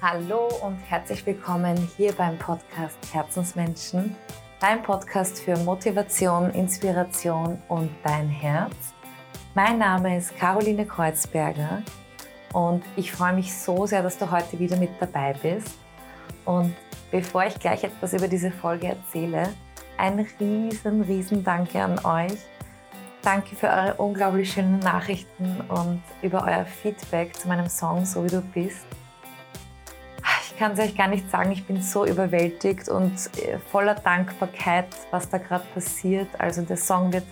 Hallo und herzlich willkommen hier beim Podcast Herzensmenschen, dein Podcast für Motivation, Inspiration und dein Herz. Mein Name ist Caroline Kreuzberger und ich freue mich so sehr, dass du heute wieder mit dabei bist. Und bevor ich gleich etwas über diese Folge erzähle, ein riesen, riesen Danke an euch. Danke für eure unglaublich schönen Nachrichten und über euer Feedback zu meinem Song So wie du bist. Ich kann es euch gar nicht sagen, ich bin so überwältigt und äh, voller Dankbarkeit, was da gerade passiert. Also der Song wird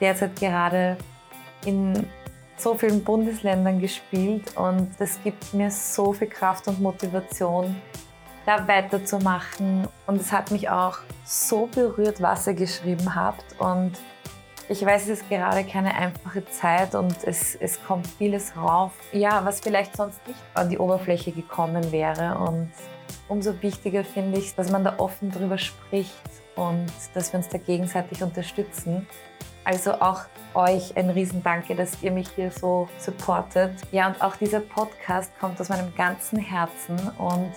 derzeit gerade in so vielen Bundesländern gespielt und das gibt mir so viel Kraft und Motivation, da weiterzumachen. Und es hat mich auch so berührt, was ihr geschrieben habt. Und ich weiß, es ist gerade keine einfache Zeit und es, es kommt vieles rauf. Ja, was vielleicht sonst nicht an die Oberfläche gekommen wäre. Und umso wichtiger finde ich, dass man da offen drüber spricht und dass wir uns da gegenseitig unterstützen. Also auch euch ein Riesendanke, dass ihr mich hier so supportet. Ja, und auch dieser Podcast kommt aus meinem ganzen Herzen und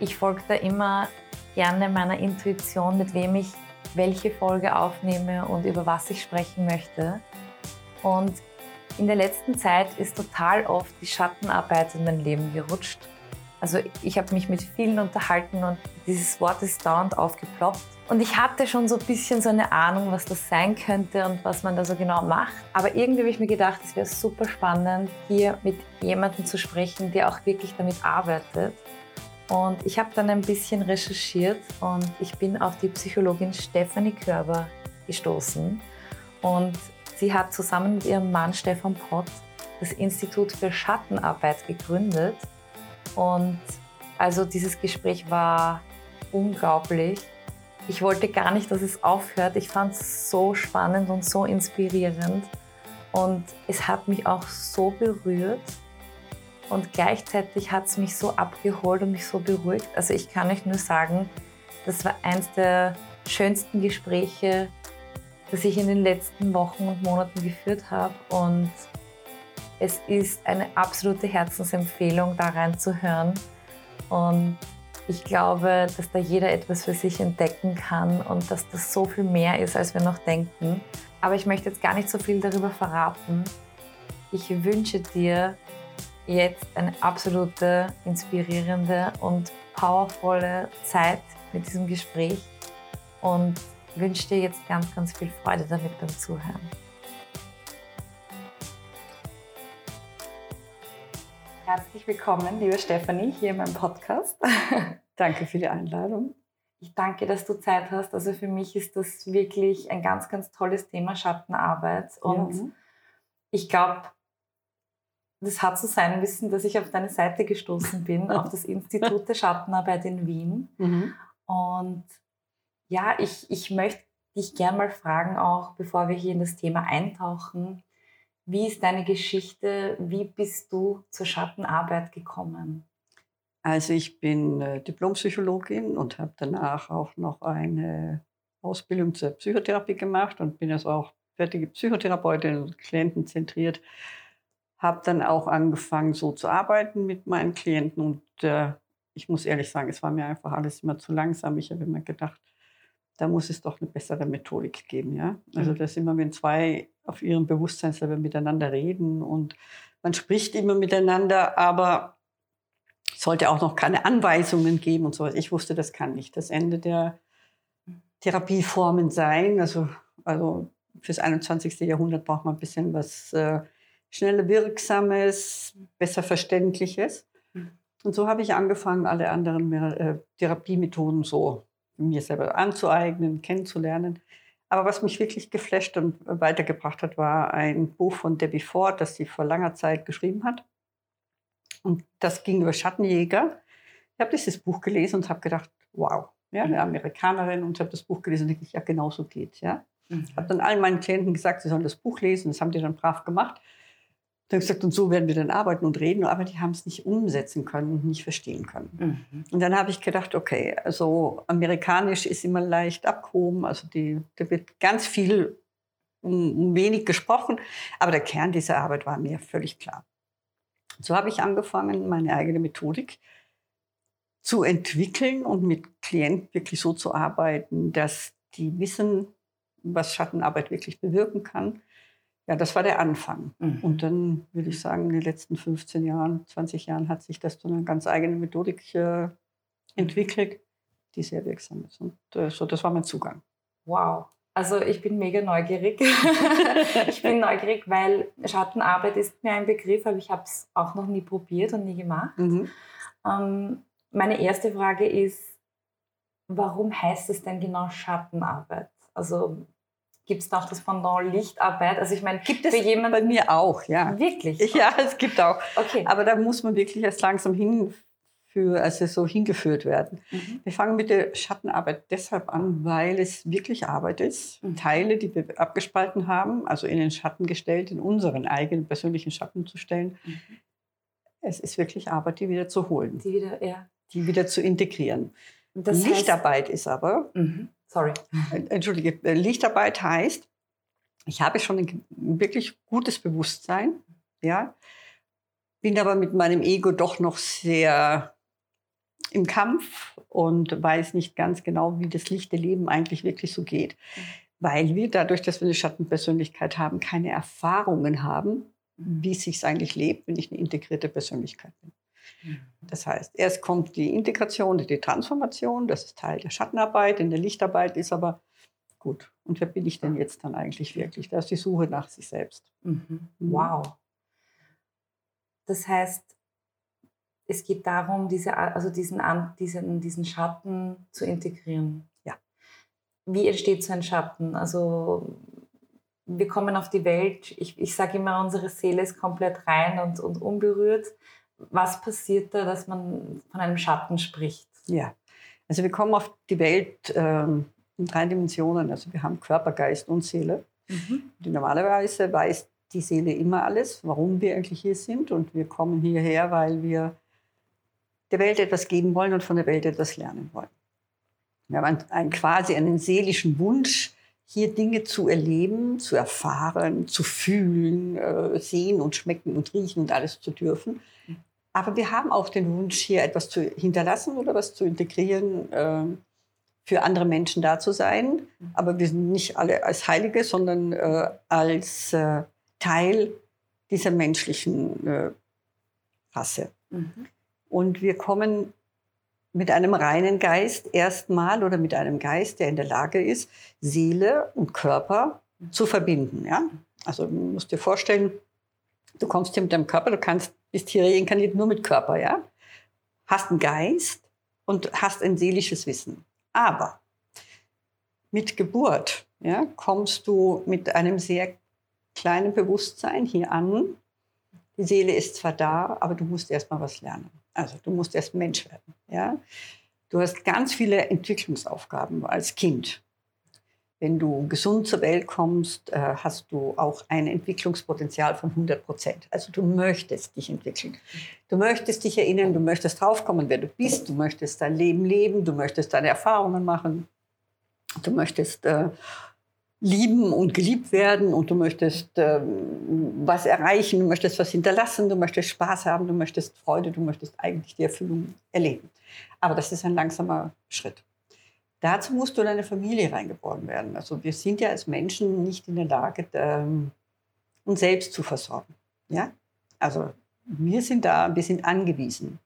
ich folge da immer gerne meiner Intuition, mit wem ich welche Folge aufnehme und über was ich sprechen möchte. Und in der letzten Zeit ist total oft die Schattenarbeit in mein Leben gerutscht. Also ich habe mich mit vielen unterhalten und dieses Wort ist dauernd aufgeploppt. Und ich hatte schon so ein bisschen so eine Ahnung, was das sein könnte und was man da so genau macht. Aber irgendwie habe ich mir gedacht, es wäre super spannend, hier mit jemandem zu sprechen, der auch wirklich damit arbeitet. Und ich habe dann ein bisschen recherchiert und ich bin auf die Psychologin Stephanie Körber gestoßen. Und sie hat zusammen mit ihrem Mann Stefan Pott das Institut für Schattenarbeit gegründet. Und also dieses Gespräch war unglaublich. Ich wollte gar nicht, dass es aufhört. Ich fand es so spannend und so inspirierend. Und es hat mich auch so berührt. Und gleichzeitig hat es mich so abgeholt und mich so beruhigt. Also ich kann euch nur sagen, das war eines der schönsten Gespräche, das ich in den letzten Wochen und Monaten geführt habe. Und es ist eine absolute Herzensempfehlung, da reinzuhören. Und ich glaube, dass da jeder etwas für sich entdecken kann und dass das so viel mehr ist, als wir noch denken. Aber ich möchte jetzt gar nicht so viel darüber verraten. Ich wünsche dir jetzt eine absolute inspirierende und powervolle Zeit mit diesem Gespräch und wünsche dir jetzt ganz, ganz viel Freude damit beim Zuhören. Herzlich willkommen, liebe Stefanie, hier in meinem Podcast. danke für die Einladung. Ich danke, dass du Zeit hast. Also für mich ist das wirklich ein ganz, ganz tolles Thema Schattenarbeit. Und ja. ich glaube, das hat so sein müssen, dass ich auf deine Seite gestoßen bin, auf das Institut der Schattenarbeit in Wien. Mhm. Und ja, ich, ich möchte dich gern mal fragen, auch bevor wir hier in das Thema eintauchen, wie ist deine Geschichte? Wie bist du zur Schattenarbeit gekommen? Also ich bin äh, Diplompsychologin und habe danach auch noch eine Ausbildung zur Psychotherapie gemacht und bin also auch fertige Psychotherapeutin und klientenzentriert habe dann auch angefangen, so zu arbeiten mit meinen Klienten. Und äh, ich muss ehrlich sagen, es war mir einfach alles immer zu langsam. Ich habe immer gedacht, da muss es doch eine bessere Methodik geben. Ja? Also mhm. das immer, wenn zwei auf ihrem Bewusstseinslevel miteinander reden und man spricht immer miteinander, aber es sollte auch noch keine Anweisungen geben und so was. Ich wusste, das kann nicht das Ende der Therapieformen sein. Also, also fürs 21. Jahrhundert braucht man ein bisschen was äh, schneller Wirksames, besser Verständliches. Mhm. Und so habe ich angefangen, alle anderen äh, Therapiemethoden so mir selber anzueignen, kennenzulernen. Aber was mich wirklich geflasht und weitergebracht hat, war ein Buch von Debbie Ford, das sie vor langer Zeit geschrieben hat. Und das ging über Schattenjäger. Ich habe dieses Buch gelesen und habe gedacht, wow, ja, eine Amerikanerin und habe das Buch gelesen und denke, ja, genau so geht ja. Mhm. habe dann allen meinen Klienten gesagt, sie sollen das Buch lesen. Das haben die dann brav gemacht. Dann gesagt, und so werden wir dann arbeiten und reden, aber die haben es nicht umsetzen können und nicht verstehen können. Mhm. Und dann habe ich gedacht, okay, also amerikanisch ist immer leicht abgehoben, also die, da wird ganz viel um, um wenig gesprochen, aber der Kern dieser Arbeit war mir völlig klar. So habe ich angefangen, meine eigene Methodik zu entwickeln und mit Klienten wirklich so zu arbeiten, dass die wissen, was Schattenarbeit wirklich bewirken kann. Ja, das war der Anfang. Mhm. Und dann würde ich sagen, in den letzten 15 Jahren, 20 Jahren hat sich das zu einer ganz eigenen Methodik äh, entwickelt, die sehr wirksam ist. Und äh, so, das war mein Zugang. Wow. Also ich bin mega neugierig. ich bin neugierig, weil Schattenarbeit ist mir ein Begriff, aber ich habe es auch noch nie probiert und nie gemacht. Mhm. Ähm, meine erste Frage ist, warum heißt es denn genau Schattenarbeit? Also gibt es noch das Pendant Lichtarbeit? Also ich meine, gibt es jemanden, bei mir auch, ja. Wirklich? Ja, es gibt auch. Okay. Aber da muss man wirklich erst langsam hin für, also so hingeführt werden. Mhm. Wir fangen mit der Schattenarbeit deshalb an, weil es wirklich Arbeit ist. Mhm. Teile, die wir abgespalten haben, also in den Schatten gestellt, in unseren eigenen persönlichen Schatten zu stellen. Mhm. Es ist wirklich Arbeit, die wieder zu holen. Die wieder, ja. Die wieder zu integrieren. Das Lichtarbeit heißt, ist aber, mhm. Sorry. Entschuldige, äh, Lichtarbeit heißt, ich habe schon ein wirklich gutes Bewusstsein, ja, bin aber mit meinem Ego doch noch sehr im Kampf und weiß nicht ganz genau, wie das lichte Leben eigentlich wirklich so geht. Weil wir dadurch, dass wir eine Schattenpersönlichkeit haben, keine Erfahrungen haben, wie es sich eigentlich lebt, wenn ich eine integrierte Persönlichkeit bin. Mhm. Das heißt, erst kommt die Integration, die Transformation, das ist Teil der Schattenarbeit, in der Lichtarbeit ist aber gut. Und wer bin ich denn jetzt dann eigentlich wirklich? Da ist die Suche nach sich selbst. Mhm. mhm. Wow. Das heißt, es geht darum, diese, also diesen, diesen, diesen Schatten zu integrieren. Ja. Wie entsteht so ein Schatten? Also wir kommen auf die Welt, ich, ich sage immer, unsere Seele ist komplett rein und, und unberührt. Was passiert da, dass man von einem Schatten spricht? Ja, also wir kommen auf die Welt ähm, in drei Dimensionen. Also wir haben Körper, Geist und Seele. Mhm. Die normalerweise weiß die Seele immer alles, warum wir eigentlich hier sind. Und wir kommen hierher, weil wir der Welt etwas geben wollen und von der Welt etwas lernen wollen. Wir haben einen, quasi einen seelischen Wunsch, hier Dinge zu erleben, zu erfahren, zu fühlen, äh, sehen und schmecken und riechen und alles zu dürfen. Aber wir haben auch den Wunsch, hier etwas zu hinterlassen oder was zu integrieren, äh, für andere Menschen da zu sein. Aber wir sind nicht alle als Heilige, sondern äh, als äh, Teil dieser menschlichen äh, Rasse. Mhm. Und wir kommen mit einem reinen Geist erstmal oder mit einem Geist, der in der Lage ist, Seele und Körper zu verbinden. Ja? Also du musst dir vorstellen, du kommst hier mit deinem Körper, du kannst, bist hier reinkarniert nur mit Körper, ja? hast einen Geist und hast ein seelisches Wissen. Aber mit Geburt ja, kommst du mit einem sehr kleinen Bewusstsein hier an. Die Seele ist zwar da, aber du musst erst mal was lernen. Also du musst erst Mensch werden. Ja? Du hast ganz viele Entwicklungsaufgaben als Kind. Wenn du gesund zur Welt kommst, äh, hast du auch ein Entwicklungspotenzial von 100 Prozent. Also du möchtest dich entwickeln. Du möchtest dich erinnern, du möchtest draufkommen, wer du bist. Du möchtest dein Leben leben, du möchtest deine Erfahrungen machen. Du möchtest äh, lieben und geliebt werden und du möchtest ähm, was erreichen, du möchtest was hinterlassen, du möchtest Spaß haben, du möchtest Freude, du möchtest eigentlich die Erfüllung erleben. Aber das ist ein langsamer Schritt. Dazu musst du in eine Familie reingeboren werden. Also wir sind ja als Menschen nicht in der Lage, ähm, uns selbst zu versorgen. Ja? Also wir sind da, wir sind angewiesen.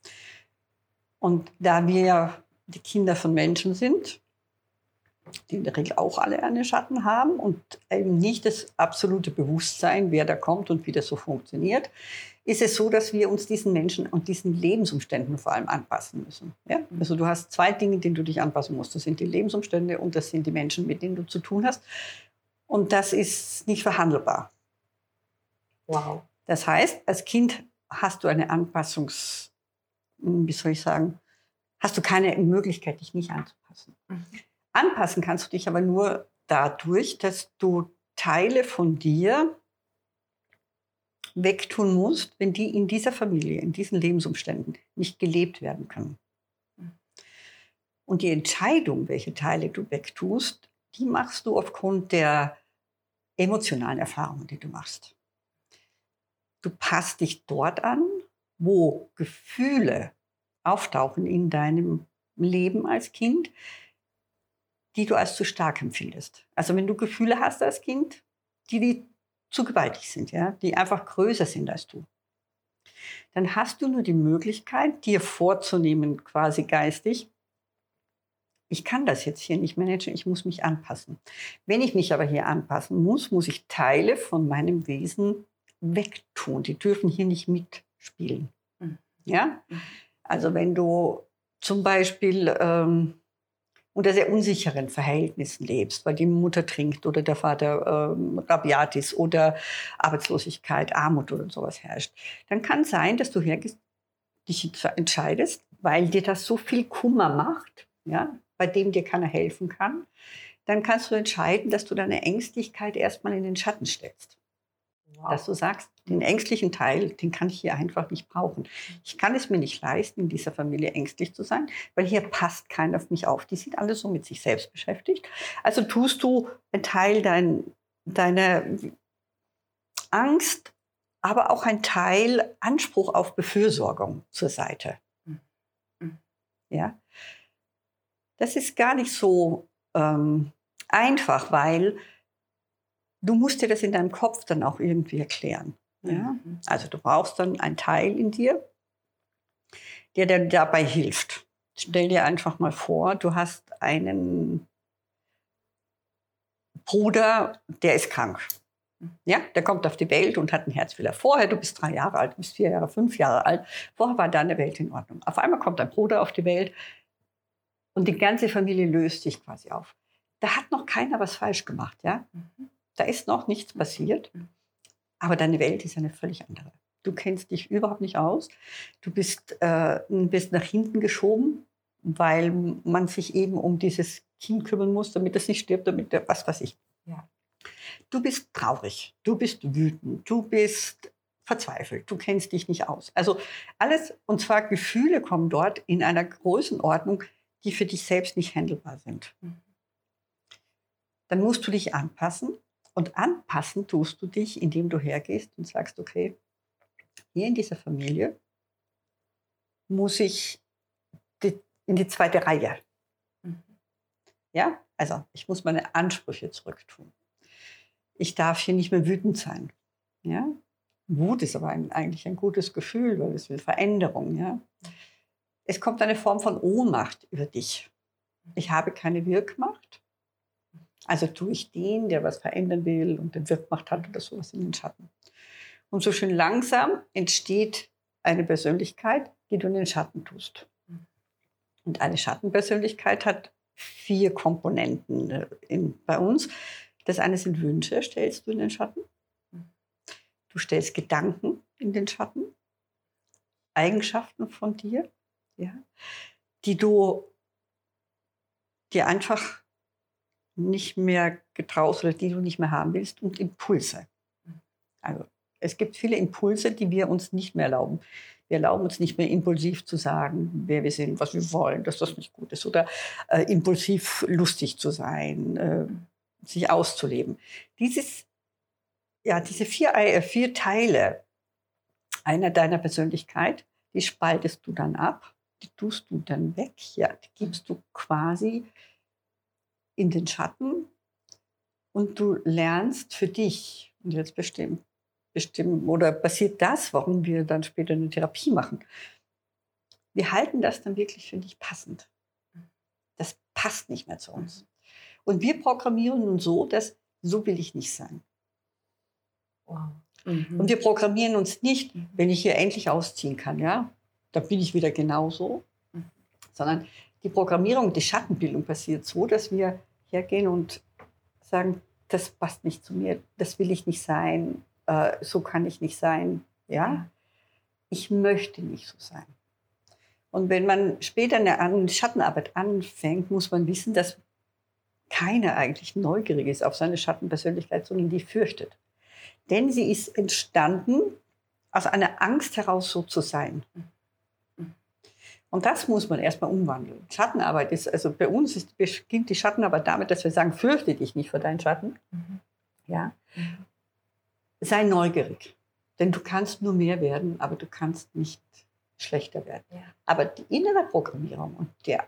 Und da wir ja die Kinder von Menschen sind, die in der Regel auch alle einen Schatten haben und eben nicht das absolute Bewusstsein, wer da kommt und wie das so funktioniert, ist es so, dass wir uns diesen Menschen und diesen Lebensumständen vor allem anpassen müssen. Ja? Also du hast zwei Dinge, denen du dich anpassen musst. Das sind die Lebensumstände und das sind die Menschen, mit denen du zu tun hast. Und das ist nicht verhandelbar. Wow. Das heißt, als Kind hast du eine Anpassungs, wie soll ich sagen, hast du keine Möglichkeit, dich nicht anzupassen. Mhm. Anpassen kannst du dich aber nur dadurch, dass du Teile von dir wegtun musst, wenn die in dieser Familie, in diesen Lebensumständen nicht gelebt werden können. Und die Entscheidung, welche Teile du wegtust, die machst du aufgrund der emotionalen Erfahrungen, die du machst. Du passt dich dort an, wo Gefühle auftauchen in deinem Leben als Kind, die du als zu stark empfindest. Also wenn du Gefühle hast als Kind, die, die zu gewaltig sind, ja, die einfach größer sind als du, dann hast du nur die Möglichkeit, dir vorzunehmen, quasi geistig, ich kann das jetzt hier nicht managen, ich muss mich anpassen. Wenn ich mich aber hier anpassen muss, muss ich Teile von meinem Wesen wegtun. Die dürfen hier nicht mitspielen. Mhm. Ja? Mhm. Also wenn du zum Beispiel ähm, unter sehr unsicheren Verhältnissen lebst, weil die Mutter trinkt oder der Vater ähm, rabiat ist oder Arbeitslosigkeit, Armut oder sowas herrscht, dann kann sein, dass du hergehst, dich entscheidest, weil dir das so viel Kummer macht, ja, bei dem dir keiner helfen kann, dann kannst du entscheiden, dass du deine Ängstlichkeit erstmal in den Schatten stellst. Dass du sagst, den ängstlichen Teil, den kann ich hier einfach nicht brauchen. Ich kann es mir nicht leisten, in dieser Familie ängstlich zu sein, weil hier passt keiner auf mich auf. Die sind alle so mit sich selbst beschäftigt. Also tust du einen Teil dein, deiner Angst, aber auch ein Teil Anspruch auf Befürsorgung zur Seite. Mhm. Ja, das ist gar nicht so ähm, einfach, weil du musst dir das in deinem Kopf dann auch irgendwie erklären. Ja? Mhm. Also du brauchst dann einen Teil in dir, der dir dabei hilft. Stell dir einfach mal vor, du hast einen Bruder, der ist krank. Ja, der kommt auf die Welt und hat einen Herzfehler. Vorher, du bist drei Jahre alt, du bist vier Jahre, fünf Jahre alt. Vorher war deine Welt in Ordnung. Auf einmal kommt dein Bruder auf die Welt und die ganze Familie löst sich quasi auf. Da hat noch keiner was falsch gemacht. Ja? Mhm. Da ist noch nichts passiert. Mhm. Aber deine Welt ist eine völlig andere. Du kennst dich überhaupt nicht aus. Du bist, äh, bist nach hinten geschoben, weil man sich eben um dieses Kind kümmern muss, damit es nicht stirbt, damit der, was weiß ich. Ja. Du bist traurig, du bist wütend, du bist verzweifelt, du kennst dich nicht aus. Also alles, und zwar Gefühle kommen dort in einer Größenordnung, die für dich selbst nicht handelbar sind. Mhm. Dann musst du dich anpassen und anpassen tust du dich, indem du hergehst und sagst, okay, hier in dieser Familie muss ich in die zweite Reihe. Mhm. Ja, also ich muss meine Ansprüche zurücktun. Ich darf hier nicht mehr wütend sein. Ja? Wut ist aber ein, eigentlich ein gutes Gefühl, weil es will Veränderung. Ja? Es kommt eine Form von Ohnmacht über dich. Ich habe keine Wirkmacht. Also tue ich den, der was verändern will und den Wirkmacht hat oder sowas in den Schatten. Und so schön langsam entsteht eine Persönlichkeit, die du in den Schatten tust. Und eine Schattenpersönlichkeit hat vier Komponenten äh, in, bei uns. Das eine sind Wünsche, stellst du in den Schatten. Du stellst Gedanken in den Schatten, Eigenschaften von dir, ja, die du dir einfach nicht mehr getraust oder die du nicht mehr haben willst und Impulse. Also es gibt viele Impulse, die wir uns nicht mehr erlauben. Wir erlauben uns nicht mehr impulsiv zu sagen, wer wir sind, was wir wollen, dass das nicht gut ist oder äh, impulsiv lustig zu sein, äh, sich auszuleben. Dieses, ja, diese vier, äh, vier Teile einer deiner Persönlichkeit, die spaltest du dann ab die tust du dann weg, ja, die gibst du quasi in den Schatten und du lernst für dich, und jetzt bestimmt, bestimmen, oder passiert das, warum wir dann später eine Therapie machen. Wir halten das dann wirklich für nicht passend. Das passt nicht mehr zu uns. Und wir programmieren nun so, dass so will ich nicht sein. Wow. Mhm. Und wir programmieren uns nicht, wenn ich hier endlich ausziehen kann, ja, da bin ich wieder genauso. Sondern die Programmierung, die Schattenbildung passiert so, dass wir hergehen und sagen, das passt nicht zu mir, das will ich nicht sein, äh, so kann ich nicht sein. Ja? Ich möchte nicht so sein. Und wenn man später eine Schattenarbeit anfängt, muss man wissen, dass keiner eigentlich neugierig ist auf seine Schattenpersönlichkeit, sondern die fürchtet. Denn sie ist entstanden aus einer Angst heraus, so zu sein. Und das muss man erstmal umwandeln. Schattenarbeit ist, also bei uns ist, beginnt die Schattenarbeit damit, dass wir sagen, fürchte dich nicht vor deinen Schatten. Mhm. Ja. Sei neugierig. Denn du kannst nur mehr werden, aber du kannst nicht schlechter werden. Ja. Aber die innere Programmierung und der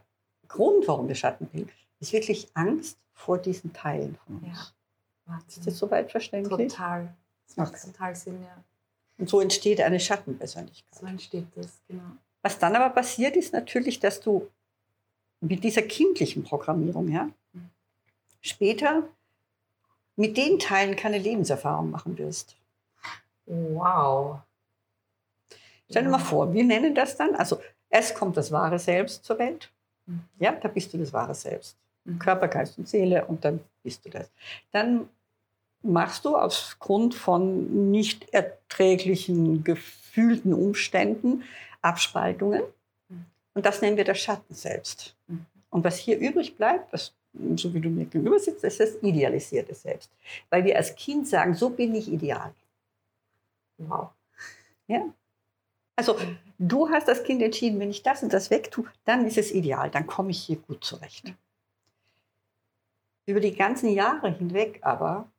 Grund, warum wir Schatten bilden, ist wirklich Angst vor diesen Teilen von uns. Ja. Ist das soweit verständlich? Total. Das macht Okay. total Sinn, ja. Und so entsteht eine Schattenpersönlichkeit. So entsteht das, genau. Was dann aber passiert, ist natürlich, dass du mit dieser kindlichen Programmierung, ja, später mit den Teilen keine Lebenserfahrung machen wirst. Wow. Stell dir mal vor, wir nennen das dann, also erst kommt das wahre Selbst zur Welt. Mhm. Ja, da bist du das wahre Selbst. Mhm. Körper, Geist und Seele und dann bist du das. Dann machst du aufgrund von nicht erträglichen, gefühlten Umständen Abspaltungen. Mhm. Und das nennen wir das Schatten selbst. Mhm. Und was hier übrig bleibt, das, so wie du mir gegenüber sitzt, ist das idealisierte Selbst. Weil wir als Kind sagen, so bin ich ideal. Wow. Also du hast als Kind entschieden, wenn ich das und das wegtue, dann ist es ideal, dann komme ich hier gut zurecht. Über die ganzen Jahre hinweg aber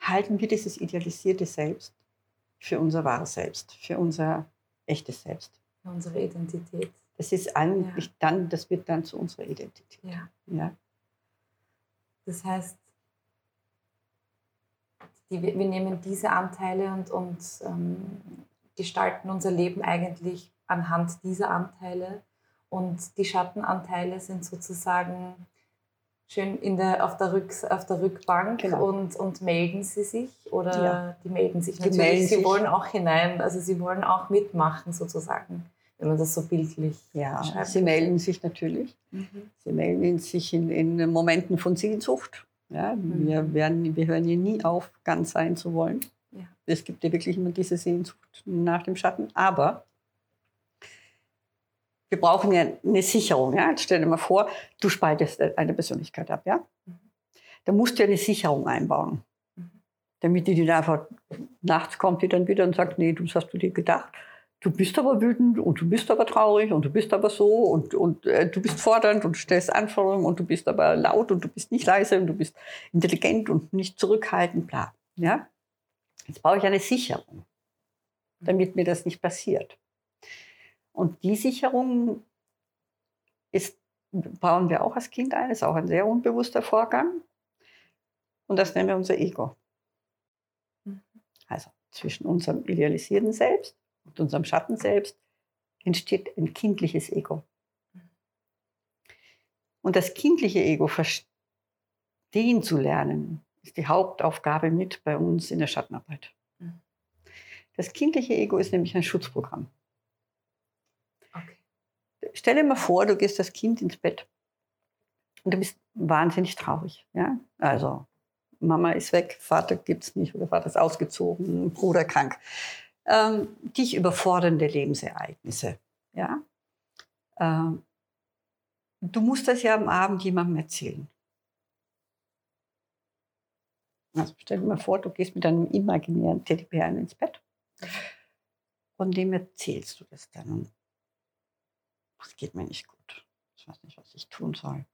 halten wir dieses idealisierte Selbst für unser wahres Selbst, für unser echtes Selbst. Unsere Identität. Das ist eigentlich dann, das wird dann zu unserer Identität. Ja. Ja. Das heißt, die, wir nehmen diese Anteile und, und ähm, gestalten unser Leben eigentlich anhand dieser Anteile. Und die Schattenanteile sind sozusagen schön in der, auf, der Rück, auf der Rückbank Genau. und, und melden sie sich oder Ja. die melden sich natürlich. melden sie sich. wollen auch hinein, also sie wollen auch mitmachen sozusagen, wenn man das so bildlich ja, beschreibt. sie melden sich natürlich. Mhm. Sie melden sich in, in Momenten von Sehnsucht. Ja, Mhm. wir, werden, wir hören hier nie auf, ganz sein zu wollen. Ja. Es gibt ja wirklich immer diese Sehnsucht nach dem Schatten. Aber wir brauchen ja eine Sicherung. Ja? Jetzt stell dir mal vor, du spaltest eine Persönlichkeit ab. Ja? Mhm. Da musst du ja eine Sicherung einbauen. Mhm. Damit die nicht einfach nachts kommt, die dann wieder und sagt, nee, das hast du dir gedacht. Du bist aber wütend und du bist aber traurig und du bist aber so und, und äh, du bist fordernd und du stellst Anforderungen und du bist aber laut und du bist nicht leise und du bist intelligent und nicht zurückhaltend, bla. Ja? Jetzt brauche ich eine Sicherung, damit mir das nicht passiert. Und die Sicherung ist, bauen wir auch als Kind ein, ist auch ein sehr unbewusster Vorgang. Und das nennen wir unser Ego. Mhm. Also zwischen unserem idealisierten Selbst und unserem Schatten selbst entsteht ein kindliches Ego. Und das kindliche Ego verstehen zu lernen, ist die Hauptaufgabe mit bei uns in der Schattenarbeit. Das kindliche Ego ist nämlich ein Schutzprogramm. Okay. Stell dir mal vor, du gehst als Kind ins Bett und du bist wahnsinnig traurig. Ja? Also Mama ist weg, Vater gibt es nicht oder Vater ist ausgezogen, Bruder krank. Ähm, dich überfordernde Lebensereignisse. Ja? Ähm, du musst das ja am Abend jemandem erzählen. Also stell dir mal vor, du gehst mit einem imaginären Teddybären ins Bett und dem erzählst du das dann. Es geht mir nicht gut. Ich weiß nicht, was ich tun soll.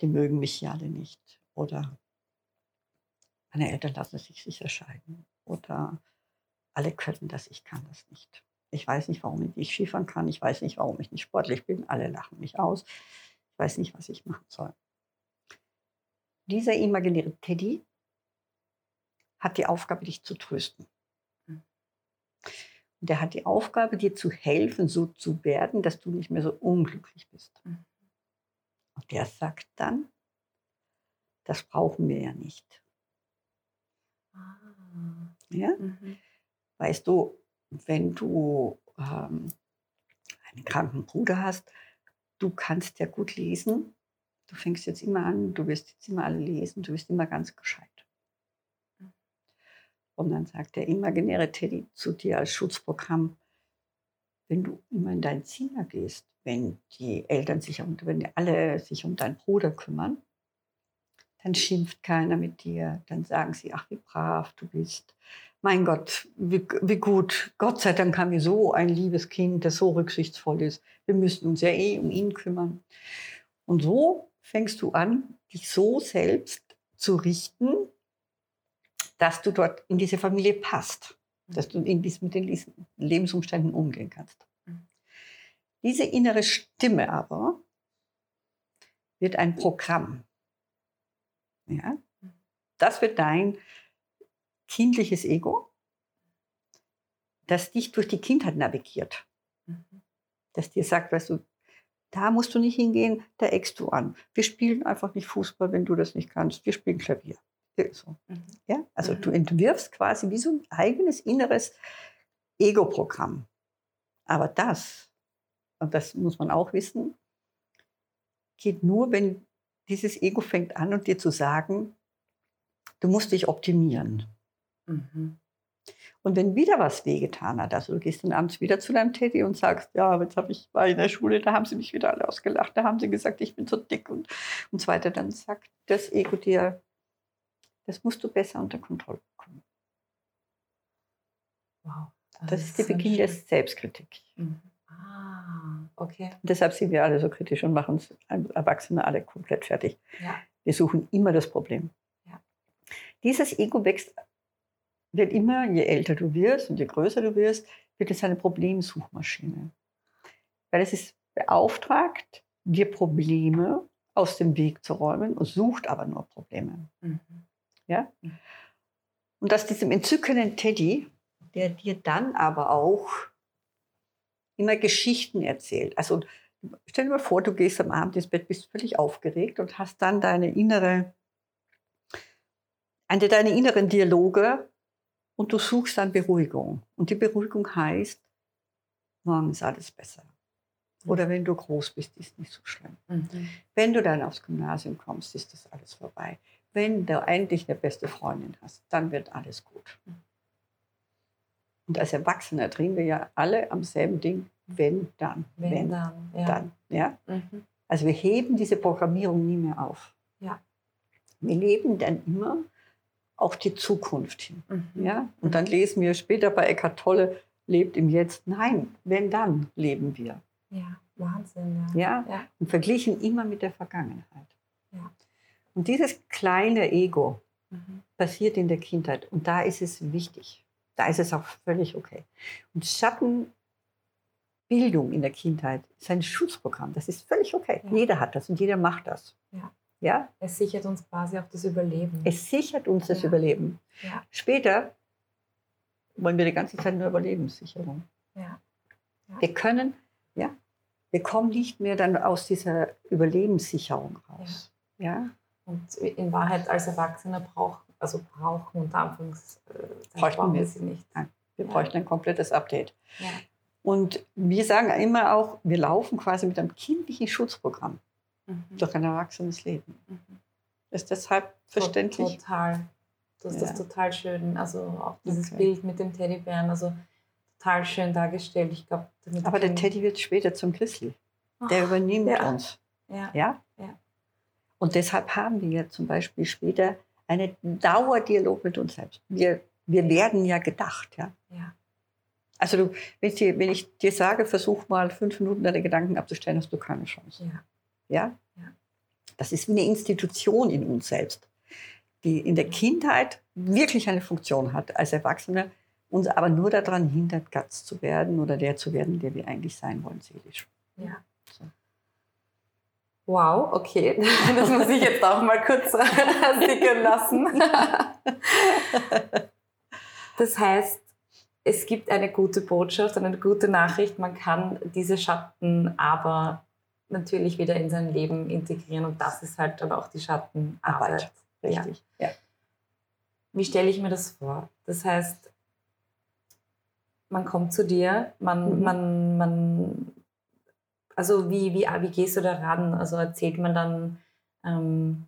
Die mögen mich hier alle nicht. Oder meine Eltern lassen sich sicher scheiden. Oder alle können das, ich kann das nicht. Ich weiß nicht, warum ich nicht Skifahren kann. Ich weiß nicht, warum ich nicht sportlich bin. Alle lachen mich aus. Ich weiß nicht, was ich machen soll. Dieser imaginäre Teddy hat die Aufgabe, dich zu trösten. Und der hat die Aufgabe, dir zu helfen, so zu werden, dass du nicht mehr so unglücklich bist. Mhm. Und der sagt dann, das brauchen wir ja nicht. Ah. Ja? Mhm. Weißt du, wenn du ähm, einen kranken Bruder hast, du kannst ja gut lesen. Du fängst jetzt immer an, du wirst jetzt immer alle lesen, du wirst immer ganz gescheit. Und dann sagt der imaginäre Teddy zu dir als Schutzprogramm, wenn du immer in dein Zimmer gehst, wenn die Eltern sich wenn alle sich um deinen Bruder kümmern, dann schimpft keiner mit dir, dann sagen sie, ach, wie brav du bist. Mein Gott, wie, wie gut. Gott sei Dank haben wir so ein liebes Kind, das so rücksichtsvoll ist. Wir müssen uns ja eh um ihn kümmern. Und so fängst du an, dich so selbst zu richten, dass du dort in diese Familie passt, dass du in dies, mit den Lebensumständen umgehen kannst. Diese innere Stimme aber wird ein Programm. Ja? Das wird dein kindliches Ego, das dich durch die Kindheit navigiert. Mhm. Das dir sagt, weißt du, da musst du nicht hingehen, da eckst du an. Wir spielen einfach nicht Fußball, wenn du das nicht kannst. Wir spielen Klavier. So. Mhm. Ja? Also mhm. du entwirfst quasi wie so ein eigenes inneres Ego-Programm. Aber das, und das muss man auch wissen, geht nur, wenn dieses Ego fängt an und dir zu sagen, du musst dich optimieren. Mhm. Und wenn wieder was wehgetan hat, also du gehst dann abends wieder zu deinem Teddy und sagst, ja, jetzt habe ich war in der Schule, da haben sie mich wieder alle ausgelacht, da haben sie gesagt, ich bin so dick und, und so weiter, dann sagt das Ego dir, das musst du besser unter Kontrolle bekommen. Wow. Das, das ist der Beginn der Selbstkritik. Mhm. Ah, okay. Und deshalb sind wir alle so kritisch und machen uns Erwachsene alle komplett fertig. Ja. Wir suchen immer das Problem. Ja. Dieses Ego wächst wird immer, je älter du wirst und je größer du wirst, wird es eine Problemsuchmaschine. Weil es ist beauftragt, dir Probleme aus dem Weg zu räumen und sucht aber nur Probleme. Mhm. Ja? Und aus diesem entzückenden Teddy, der dir dann aber auch immer Geschichten erzählt. Also stell dir mal vor, du gehst am Abend ins Bett, bist völlig aufgeregt und hast dann deine innere, eine deine inneren Dialoge und du suchst dann Beruhigung. Und die Beruhigung heißt, morgen ist alles besser. Oder wenn du groß bist, ist nicht so schlimm. Mhm. Wenn du dann aufs Gymnasium kommst, ist das alles vorbei. Wenn du endlich eine beste Freundin hast, dann wird alles gut. Und als Erwachsener drehen wir ja alle am selben Ding, wenn, dann. Wenn, wenn dann. Ja. dann ja? Mhm. Also wir heben diese Programmierung nie mehr auf. Ja. Wir leben dann immer auch die Zukunft hin. Mhm. Ja? Und dann lesen wir später bei Eckart Tolle, lebt im Jetzt. Nein, wenn dann leben wir. Ja, Wahnsinn. Ja. ja? Und verglichen immer mit der Vergangenheit. Ja. Und dieses kleine Ego mhm. passiert in der Kindheit. Und da ist es wichtig. Da ist es auch völlig okay. Und Schattenbildung in der Kindheit ist ein Schutzprogramm. Das ist völlig okay. Ja. Jeder hat das und jeder macht das. Ja. Ja? Es sichert uns quasi auch das Überleben. Es sichert uns das ja. Überleben. Ja. Später wollen wir die ganze Zeit nur Überlebenssicherung. Ja. Wir können, ja, wir kommen nicht mehr dann aus dieser Überlebenssicherung raus. Ja. Und in Wahrheit als Erwachsener brauchen, also brauchen unter Anführungszeichen, brauchen wir sie nicht. Nein, wir bräuchten ein komplettes Update. Und wir sagen immer auch, wir laufen quasi mit einem kindlichen Schutzprogramm mhm. durch ein erwachsenes Leben. Mhm. Ist deshalb verständlich? Total. Das ist ja. total schön. Also auch dieses okay. Bild mit dem Teddybären, also total schön dargestellt. Ich glaube, aber der Teddy wird später zum Grizzly. Der übernimmt ja. uns. Ja. ja. Ja? Und deshalb haben wir ja zum Beispiel später einen Dauerdialog mit uns selbst. Wir, wir werden ja gedacht. Ja. ja. Also du, wenn, ich dir, wenn ich dir sage, versuch mal fünf Minuten deine Gedanken abzustellen, hast du keine Chance. Ja. Ja? Das ist wie eine Institution in uns selbst, die in der Kindheit wirklich eine Funktion hat, als Erwachsene uns aber nur daran hindert, Gatz zu werden oder der zu werden, der wir eigentlich sein wollen, seelisch. Ja. So. Wow, okay. Das muss ich jetzt auch mal kurz sickern lassen. Das heißt, es gibt eine gute Botschaft, eine gute Nachricht. Man kann diese Schatten aber natürlich wieder in sein Leben integrieren und das ist halt dann auch die Schattenarbeit. Richtig. Ja. ja. Wie stelle ich mir das vor? Das heißt, man kommt zu dir, man, mhm. man, man, also wie, wie, wie gehst du da ran? Also erzählt man dann ähm,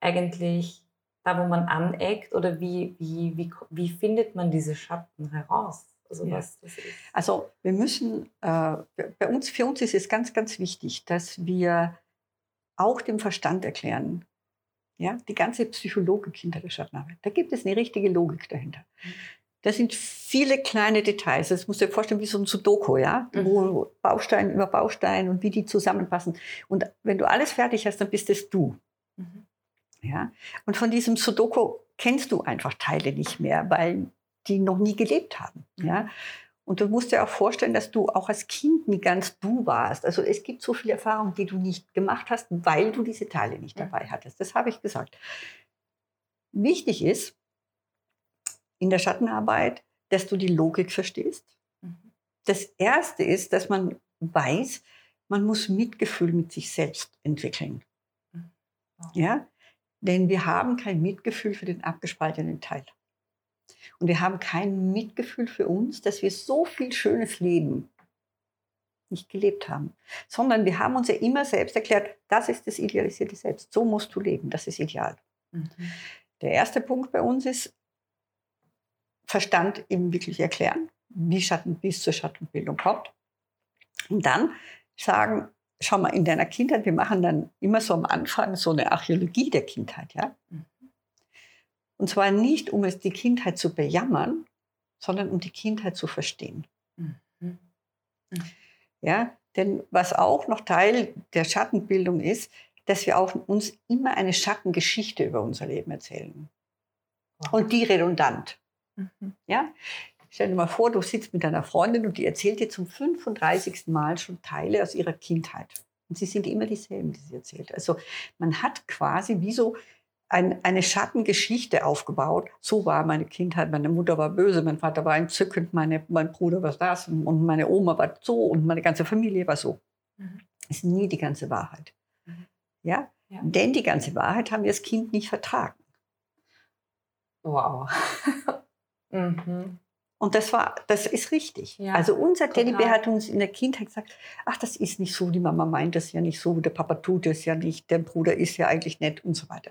eigentlich da, wo man aneckt oder wie, wie, wie, wie findet man diese Schatten heraus? Also, ja. was das ist. also wir müssen, äh, bei uns, für uns ist es ganz, ganz wichtig, dass wir auch dem Verstand erklären, ja, die ganze Psychologik hinter der Schattenarbeit. Da gibt es eine richtige Logik dahinter. Mhm. Da sind viele kleine Details. Das musst du dir vorstellen wie so ein Sudoku, ja, mhm. wo Baustein über Baustein und wie die zusammenpassen. Und wenn du alles fertig hast, dann bist es du. Mhm. Ja? Und von diesem Sudoku kennst du einfach Teile nicht mehr, weil die noch nie gelebt haben. Ja? Und du musst dir auch vorstellen, dass du auch als Kind nie ganz du warst. Also es gibt so viele Erfahrungen, die du nicht gemacht hast, weil du diese Teile nicht dabei hattest. Das habe ich gesagt. Wichtig ist in der Schattenarbeit, dass du die Logik verstehst. Mhm. Das Erste ist, dass man weiß, man muss Mitgefühl mit sich selbst entwickeln. Mhm. Ja? Denn wir haben kein Mitgefühl für den abgespaltenen Teil. Und wir haben kein Mitgefühl für uns, dass wir so viel schönes Leben nicht gelebt haben, sondern wir haben uns ja immer selbst erklärt, das ist das idealisierte Selbst. So musst du leben, das ist ideal. Mhm. Der erste Punkt bei uns ist, Verstand eben wirklich erklären, wie Schatten bis zur Schattenbildung kommt. Und dann sagen, schau mal, in deiner Kindheit, wir machen dann immer so am Anfang so eine Archäologie der Kindheit, ja. Mhm. Und zwar nicht, um es die Kindheit zu bejammern, sondern um die Kindheit zu verstehen. Mhm. Mhm. Ja, denn was auch noch Teil der Schattenbildung ist, dass wir auch uns immer eine Schattengeschichte über unser Leben erzählen. Wow. Und die redundant. Mhm. Ja? Stell dir mal vor, du sitzt mit deiner Freundin und die erzählt dir zum 35. Mal schon Teile aus ihrer Kindheit. Und sie sind immer dieselben, die sie erzählt. Also man hat quasi wie so ein, eine Schattengeschichte aufgebaut. So war meine Kindheit. Meine Mutter war böse, mein Vater war entzückend, meine, mein Bruder war das und meine Oma war so und meine ganze Familie war so. Mhm. Ist nie die ganze Wahrheit. Mhm. Ja? ja? Denn die ganze Wahrheit haben wir als Kind nicht vertragen. Wow. mhm. Und das war, das ist richtig. Ja, also unser Teddybär hat uns in der Kindheit gesagt, ach, das ist nicht so, die Mama meint das ja nicht so, der Papa tut es ja nicht, der Bruder ist ja eigentlich nett und so weiter.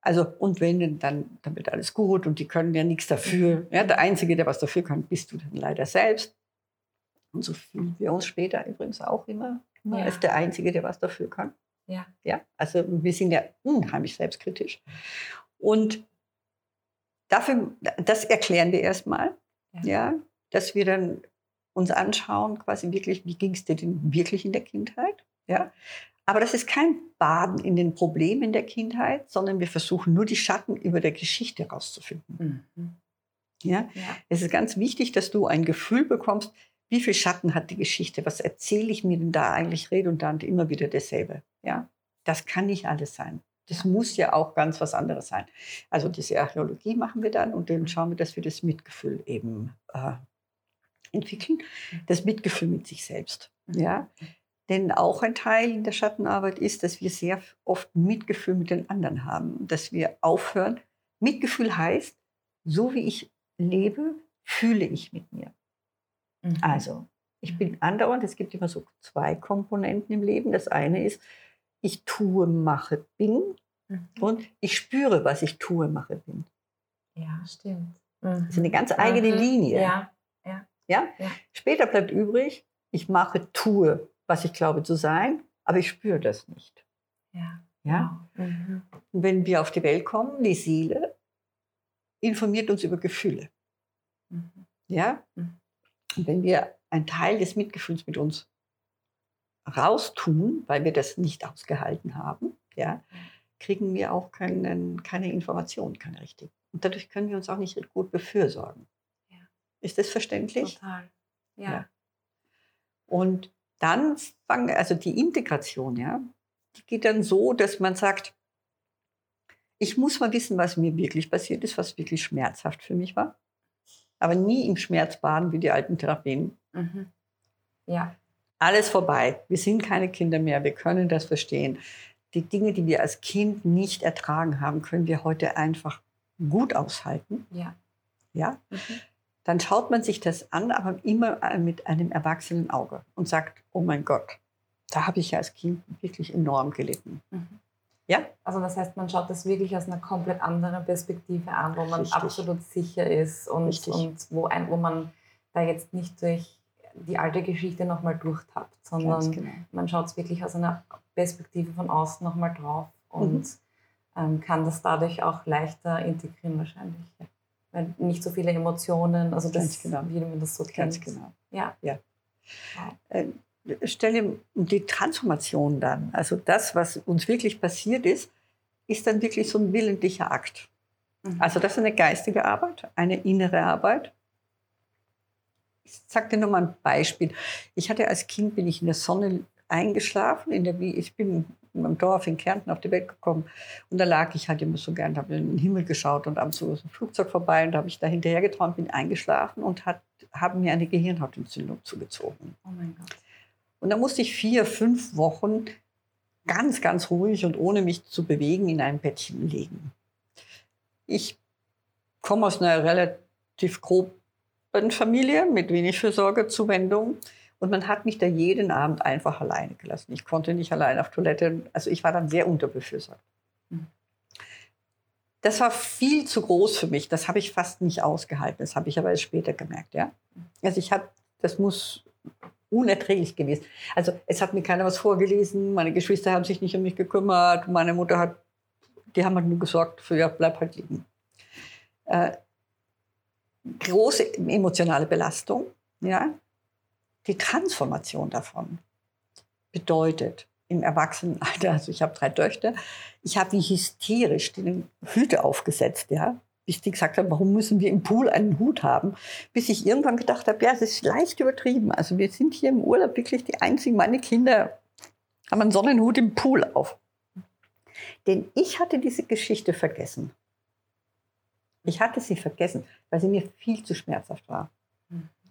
Also, und wenn, dann, dann wird alles gut und die können ja nichts dafür. Mhm. Ja, der Einzige, der was dafür kann, bist du dann leider selbst. Und so fühlen wir uns später übrigens auch immer, immer ja. als der Einzige, der was dafür kann. Ja. ja. Also wir sind ja unheimlich selbstkritisch. Und dafür, das erklären wir erstmal. Ja. ja, dass wir dann uns anschauen, quasi wirklich, wie ging es dir denn wirklich in der Kindheit? Ja. Aber das ist kein Baden in den Problemen der Kindheit, sondern wir versuchen nur die Schatten über der Geschichte herauszufinden. Mhm. Ja? ja? Es ist ganz wichtig, dass du ein Gefühl bekommst, wie viel Schatten hat die Geschichte? Was erzähle ich mir denn da eigentlich redundant immer wieder dasselbe? Ja? Das kann nicht alles sein. Das muss ja auch ganz was anderes sein. Also diese Archäologie machen wir dann und dann schauen wir, dass wir das Mitgefühl eben äh, entwickeln. Mhm. Das Mitgefühl mit sich selbst. Mhm. Ja? Denn auch ein Teil in der Schattenarbeit ist, dass wir sehr oft Mitgefühl mit den anderen haben. Dass wir aufhören. Mitgefühl heißt, so wie ich lebe, fühle ich mit mir. Mhm. Also, ich bin andauernd, es gibt immer so zwei Komponenten im Leben. Das eine ist, ich tue, mache, bin. Mhm. Und ich spüre, was ich tue, mache, bin. Ja, stimmt. Mhm. Das ist eine ganz eigene mhm. Linie. Ja. Ja. ja. Ja? Später bleibt übrig, ich mache, tue, was ich glaube zu sein, aber ich spüre das nicht. Ja. ja? Wow. Mhm. Und wenn wir auf die Welt kommen, die Seele informiert uns über Gefühle. Mhm. Ja? Mhm. Und wenn wir einen Teil des Mitgefühls mit uns raustun, weil wir das nicht ausgehalten haben, ja, kriegen wir auch keinen, keine Informationen, keine richtigen. Und dadurch können wir uns auch nicht gut befürsorgen. Ja. Ist das verständlich? Total. Ja. ja. Und dann fangen, also die Integration, ja, die geht dann so, dass man sagt, ich muss mal wissen, was mir wirklich passiert ist, was wirklich schmerzhaft für mich war. Aber nie im Schmerz baden wie die alten Therapien. Mhm. Ja alles vorbei. Wir sind keine Kinder mehr. Wir können das verstehen. Die Dinge, die wir als Kind nicht ertragen haben, können wir heute einfach gut aushalten. Ja. Ja. Mhm. Dann schaut man sich das an, aber immer mit einem erwachsenen Auge und sagt, oh mein Gott, da habe ich ja als Kind wirklich enorm gelitten. Mhm. Ja? Also das heißt, man schaut das wirklich aus einer komplett anderen Perspektive an, wo man Richtig. absolut sicher ist und, und wo, ein, wo man da jetzt nicht durch die alte Geschichte nochmal durchtappt, sondern genau. man schaut es wirklich aus einer Perspektive von außen nochmal drauf und mhm. ähm, kann das dadurch auch leichter integrieren wahrscheinlich. Ja. Weil nicht so viele Emotionen, also das, genau. wie man das so kennt. Ganz genau. Ja. ja. Äh, stell dir die Transformation dann, also das, was uns wirklich passiert ist, ist dann wirklich so ein willentlicher Akt. Mhm. Also das ist eine geistige Arbeit, eine innere Arbeit. Ich sage dir nur mal ein Beispiel. Ich hatte als Kind, bin ich in der Sonne eingeschlafen. In der, ich bin im Dorf in Kärnten auf die Welt gekommen. Und da lag ich halt immer so gern, habe in den Himmel geschaut und abends so ein Flugzeug vorbei und da habe ich da hinterher geträumt, bin eingeschlafen und habe mir eine Gehirnhautentzündung zugezogen. Oh mein Gott. Und da musste ich vier, fünf Wochen ganz, ganz ruhig und ohne mich zu bewegen in einem Bettchen liegen. Ich komme aus einer relativ groben Familie mit wenig Fürsorgezuwendung. Und man hat mich da jeden Abend einfach alleine gelassen. Ich konnte nicht allein auf Toilette. Also ich war dann sehr unterbefürsorgt. Mhm. Das war viel zu groß für mich. Das habe ich fast nicht ausgehalten. Das habe ich aber erst später gemerkt. Ja? Also ich habe, das muss unerträglich gewesen. Also es hat mir keiner was vorgelesen. Meine Geschwister haben sich nicht um mich gekümmert. Meine Mutter hat, die haben halt nur gesorgt für, ja, bleib halt liegen. Äh, große emotionale Belastung. Ja, die Transformation davon bedeutet im Erwachsenenalter, also ich habe drei Töchter, ich habe wie hysterisch die Hüte aufgesetzt, ja, bis die gesagt haben, warum müssen wir im Pool einen Hut haben, bis ich irgendwann gedacht habe, ja, es ist leicht übertrieben. Also wir sind hier im Urlaub wirklich die einzigen, meine Kinder haben einen Sonnenhut im Pool auf. Denn ich hatte diese Geschichte vergessen. Ich hatte sie vergessen, weil sie mir viel zu schmerzhaft war.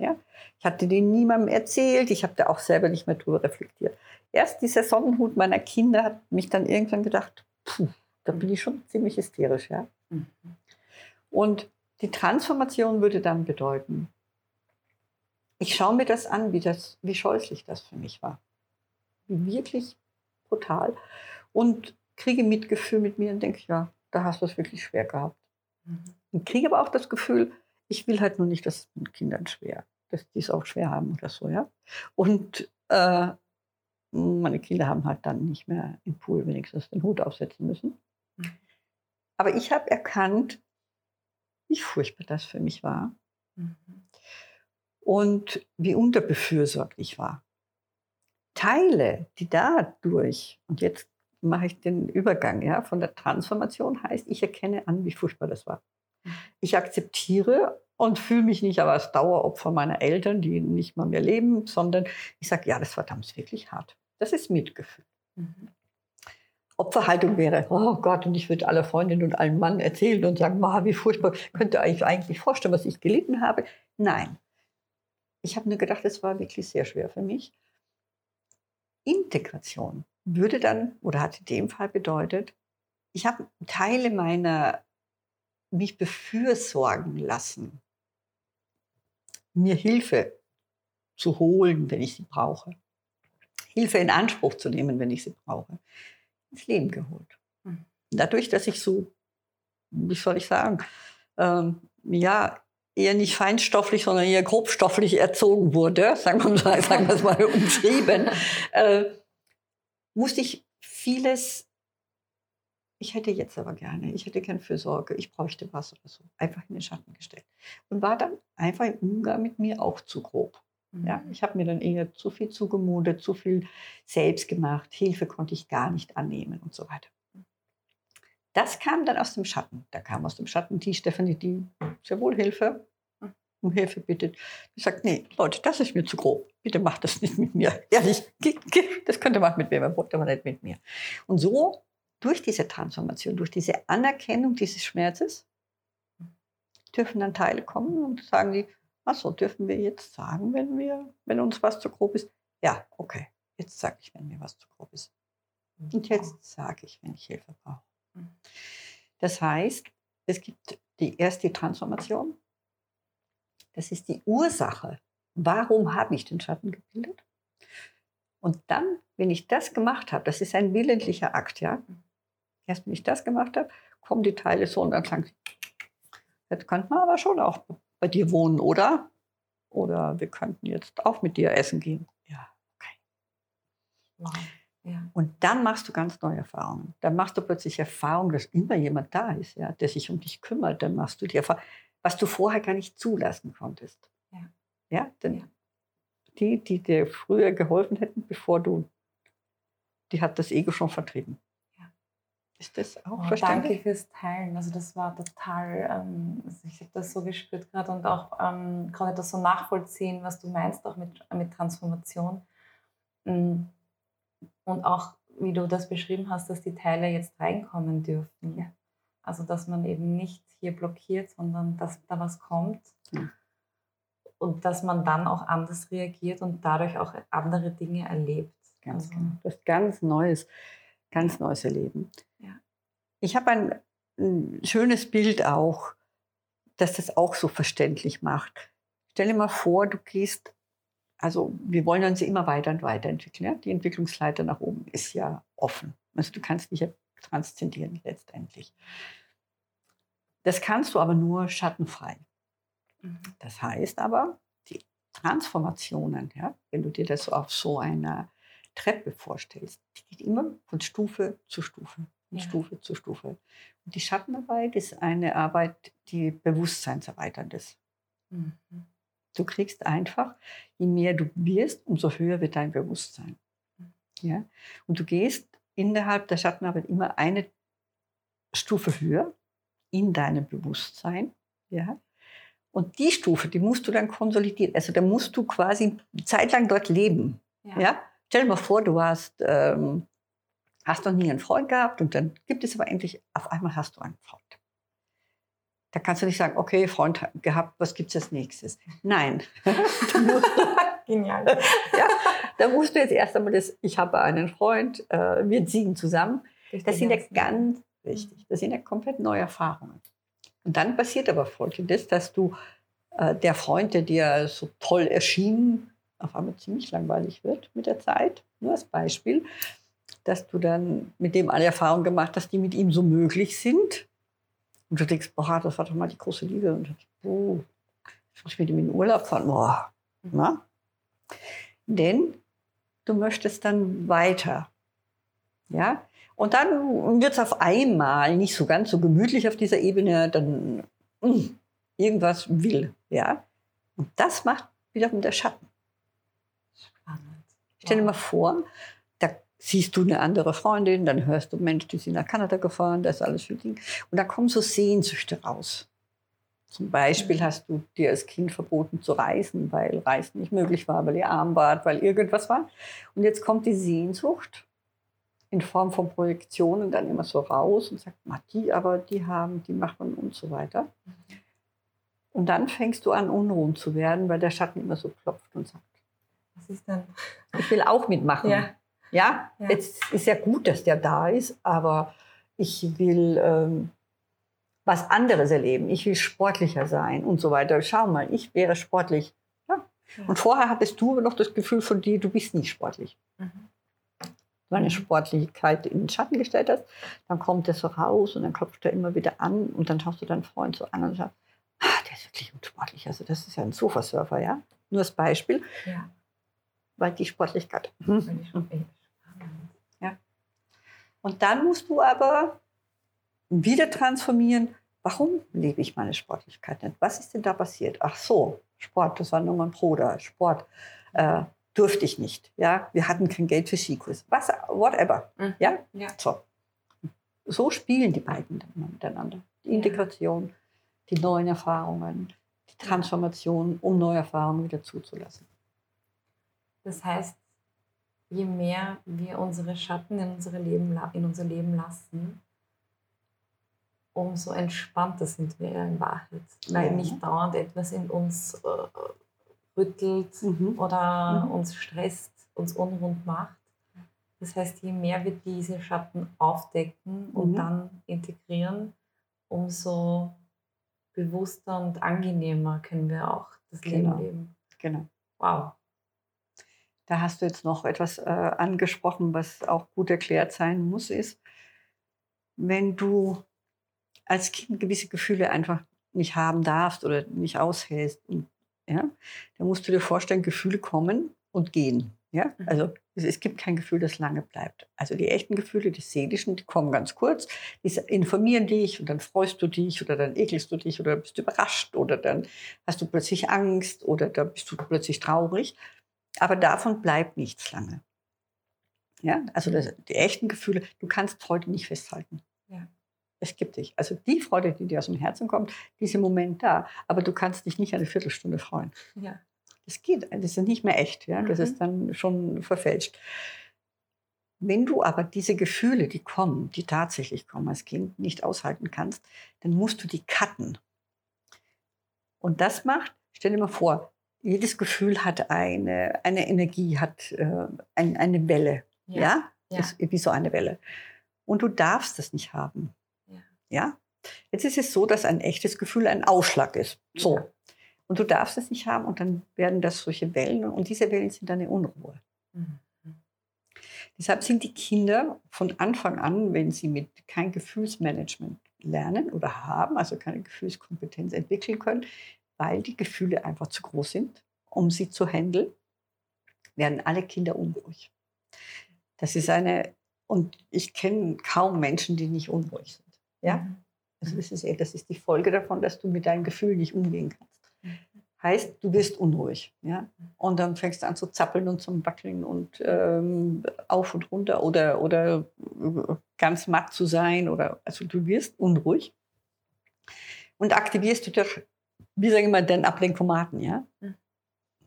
Ja? Ich hatte den niemandem erzählt, ich habe da auch selber nicht mehr drüber reflektiert. Erst dieser Sonnenhut meiner Kinder hat mich dann irgendwann gedacht, puh, da bin ich schon ziemlich hysterisch. Ja? Mhm. Und die Transformation würde dann bedeuten, ich schaue mir das an, wie, das, wie scheußlich das für mich war. Wie wirklich brutal. Und kriege Mitgefühl mit mir und denke, ja, da hast du es wirklich schwer gehabt. Mhm. Und kriege aber auch das Gefühl, ich will halt nur nicht, dass es mit Kindern schwer, dass die es auch schwer haben oder so, ja. Und äh, meine Kinder haben halt dann nicht mehr im Pool wenigstens den Hut aufsetzen müssen. Mhm. Aber ich habe erkannt, wie furchtbar das für mich war. Mhm. Und wie unterbefürsorgt ich war. Teile, die dadurch, und jetzt mache ich den Übergang ja, von der Transformation, heißt, ich erkenne an, wie furchtbar das war. Ich akzeptiere und fühle mich nicht aber als Daueropfer meiner Eltern, die nicht mal mehr leben, sondern ich sage, ja, das war damals wirklich hart. Das ist Mitgefühl. Mhm. Opferhaltung wäre, oh Gott, und ich würde alle Freundinnen und allen Mann erzählen und sagen, wie furchtbar, könnt ihr euch eigentlich vorstellen, was ich gelitten habe? Nein. Ich habe nur gedacht, es war wirklich sehr schwer für mich. Integration würde dann, oder hat in dem Fall bedeutet, ich habe Teile meiner mich befürsorgen lassen, mir Hilfe zu holen, wenn ich sie brauche, Hilfe in Anspruch zu nehmen, wenn ich sie brauche, ins Leben geholt. Hm. Dadurch, dass ich so, wie soll ich sagen, ähm, ja, eher nicht feinstofflich, sondern eher grobstofflich erzogen wurde, sagen wir mal, sagen wir es mal umschrieben, äh, musste ich vieles ich hätte jetzt aber gerne, ich hätte gerne Fürsorge, ich bräuchte was oder so. Einfach in den Schatten gestellt. Und war dann einfach im Umgang mit mir auch zu grob. Mhm. Ja, ich habe mir dann eher zu viel zugemutet, zu viel selbst gemacht, Hilfe konnte ich gar nicht annehmen und so weiter. Das kam dann aus dem Schatten. Da kam aus dem Schatten die Stefanie, die sehr wohl Hilfe, hm. um Hilfe bittet. Die sagt, nee, Leute, das ist mir zu grob. Bitte macht das nicht mit mir. Ehrlich, das könnte man mit mir, aber nicht mit mir. Und so durch diese Transformation, durch diese Anerkennung dieses Schmerzes, dürfen dann Teile kommen und sagen die, ach so, dürfen wir jetzt sagen, wenn, wir, wenn uns was zu grob ist? Ja, okay, jetzt sage ich, wenn mir was zu grob ist. Und jetzt sage ich, wenn ich Hilfe brauche. Das heißt, es gibt die erste Transformation. Das ist die Ursache. Warum habe ich den Schatten gebildet? Und dann, wenn ich das gemacht habe, das ist ein willentlicher Akt, ja, Erst wenn ich das gemacht habe, kommen die Teile so und dann klang Jetzt könnte man aber schon auch bei dir wohnen, oder? Oder wir könnten jetzt auch mit dir essen gehen. Ja, okay. Wow. Ja. Und dann machst du ganz neue Erfahrungen. Dann machst du plötzlich Erfahrungen, dass immer jemand da ist, ja, der sich um dich kümmert. Dann machst du die Erfahrung, was du vorher gar nicht zulassen konntest. Ja, ja denn ja. die, die dir früher geholfen hätten, bevor du, die hat das Ego schon vertrieben. Ist das auch oh, verständlich? Danke fürs Teilen. Also das war total, ähm, also ich habe das so gespürt gerade und auch ähm, ich das so nachvollziehen, was du meinst, auch mit, mit Transformation. Mm. Und auch, wie du das beschrieben hast, dass die Teile jetzt reinkommen dürfen. Ja. Also dass man eben nicht hier blockiert, sondern dass da was kommt. Ja. Und dass man dann auch anders reagiert und dadurch auch andere Dinge erlebt. Ganz also, genau. Das ist ganz Neues, ganz Neues erleben. Ich habe ein, ein schönes Bild auch, das das auch so verständlich macht. Stell dir mal vor, du gehst, also wir wollen uns immer weiter und weiterentwickeln. Ja? Die Entwicklungsleiter nach oben ist ja offen. Also du kannst dich ja transzendieren letztendlich. Das kannst du aber nur schattenfrei. Mhm. Das heißt aber, die Transformationen, ja, wenn du dir das auf so einer Treppe vorstellst, die geht immer von Stufe zu Stufe von ja. Stufe zu Stufe. Und die Schattenarbeit ist eine Arbeit, die bewusstseinserweiternd ist. Mhm. Du kriegst einfach, je mehr du wirst, umso höher wird dein Bewusstsein. Mhm. Ja? Und du gehst innerhalb der Schattenarbeit immer eine Stufe höher in deinem Bewusstsein. Ja? Und die Stufe, die musst du dann konsolidieren. Also da musst du quasi zeitlang dort leben. Ja. ja? Stell dir mal vor, du hast ähm, hast noch nie einen Freund gehabt und dann gibt es aber endlich, auf einmal hast du einen Freund. Da kannst du nicht sagen, okay, Freund gehabt, was gibt es als nächstes? Nein. Genial. ja, da musst du jetzt erst einmal das, ich habe einen Freund, äh, wir ziehen zusammen. Das sind ja ganz wichtig. Das sind ja komplett neue Erfahrungen. Und dann passiert aber Folgendes, dass du äh, der Freund, der dir so toll erschien, auf einmal ziemlich langweilig wird mit der Zeit. Nur als Beispiel dass du dann mit dem alle Erfahrungen gemacht hast, die mit ihm so möglich sind. Und du denkst, boah, das war doch mal die große Liebe. Und du denkst, oh, ich muss mit ihm in den Urlaub fahren. Boah. Na? Denn du möchtest dann weiter. Ja? Und dann wird es auf einmal nicht so ganz so gemütlich auf dieser Ebene, dann mh, hm, irgendwas will. Ja? Und das macht wiederum der Schatten. Spannend. Stell dir mal vor, siehst du eine andere Freundin, dann hörst du, Mensch, die sind nach Kanada gefahren, das ist alles für Ding. Und da kommen so Sehnsüchte raus. Zum Beispiel hast du dir als Kind verboten zu reisen, weil Reisen nicht möglich war, weil ihr arm wart, weil irgendwas war. Und jetzt kommt die Sehnsucht in Form von Projektionen dann immer so raus und sagt, die aber, die haben, die machen und so weiter. Mhm. Und dann fängst du an, unruhig zu werden, weil der Schatten immer so klopft und sagt, was ist denn? Ich will auch mitmachen. Ja. Ja, ja. jetzt ist ja gut, dass der da ist, aber ich will ähm, was anderes erleben. Ich will sportlicher sein und so weiter. Schau mal, ich wäre sportlich. Ja. ja. Und vorher hattest du noch das Gefühl von dir, du bist nicht sportlich. Mhm. Wenn eine Sportlichkeit in den Schatten gestellt hast, dann kommt er so raus und dann klopft er immer wieder an und dann schaust du deinen Freund so an und sagst, ah, der ist wirklich unsportlich. Also das ist ja ein Sofasurfer, ja? Nur als Beispiel. Ja. Weil die Sportlichkeit. Hm. Und dann musst du aber wieder transformieren, warum lebe ich meine Sportlichkeit nicht? Was ist denn da passiert? Ach so, Sport, das war nur mein Bruder. Sport äh, durfte ich nicht. Ja? Wir hatten kein Geld für Skikurs. Was, whatever. Mhm. Ja? ja? So. so spielen die beiden dann miteinander. Die Integration, die neuen Erfahrungen, die Transformation, um neue Erfahrungen wieder zuzulassen. Das heißt, je mehr wir unsere Schatten in, unsere Leben, in unser Leben lassen, umso entspannter sind wir in Wahrheit. Weil ja. nicht dauernd etwas in uns äh, rüttelt mhm. oder mhm. uns stresst, uns unrund macht. Das heißt, je mehr wir diese Schatten aufdecken und mhm. dann integrieren, umso bewusster und angenehmer können wir auch das genau. Leben leben. Genau. Wow. Da hast du jetzt noch etwas äh, angesprochen, was auch gut erklärt sein muss, ist, wenn du als Kind gewisse Gefühle einfach nicht haben darfst oder nicht aushältst, ja, dann musst du dir vorstellen, Gefühle kommen und gehen. Ja? Mhm. Also es, es, gibt kein Gefühl, das lange bleibt. Also die echten Gefühle, die seelischen, die kommen ganz kurz, die informieren dich und dann freust du dich oder dann ekelst du dich oder bist überrascht oder dann hast du plötzlich Angst oder dann bist du plötzlich traurig. Aber davon bleibt nichts lange. Ja, also das, die echten Gefühle, du kannst heute nicht festhalten. Ja. Es gibt dich. Also die Freude, die dir aus dem Herzen kommt, diese Moment da. Aber du kannst dich nicht eine Viertelstunde freuen. Ja. Das geht, das ist nicht mehr echt. Ja? Das Mhm. ist dann schon verfälscht. Wenn du aber diese Gefühle, die kommen, die tatsächlich kommen als Kind, nicht aushalten kannst, dann musst du die cutten. Und das macht, stell dir mal vor, jedes Gefühl hat eine, eine Energie, hat äh, ein, eine Welle. Ja? Ja. Das ist wie so eine Welle. Und du darfst das nicht haben. Ja. ja? Jetzt ist es so, dass ein echtes Gefühl ein Ausschlag ist. So. Ja. Und du darfst es nicht haben und dann werden das solche Wellen und diese Wellen sind eine Unruhe. Mhm. Deshalb sind die Kinder von Anfang an, wenn sie mit kein Gefühlsmanagement lernen oder haben, also keine Gefühlskompetenz entwickeln können, weil die Gefühle einfach zu groß sind, um sie zu handeln, werden alle Kinder unruhig. Das ist eine, und ich kenne kaum Menschen, die nicht unruhig sind. Ja? Mhm. Also das ist, eh- das ist die Folge davon, dass du mit deinen Gefühlen nicht umgehen kannst. Mhm. Heißt, du wirst unruhig. Ja? Und dann fängst du an zu zappeln und zu wackeln und ähm, auf und runter oder, oder äh, ganz matt zu sein. Oder, also du wirst unruhig und aktivierst du durch, wie sage ich mal, den Ablenkomaten. Ja? Mhm.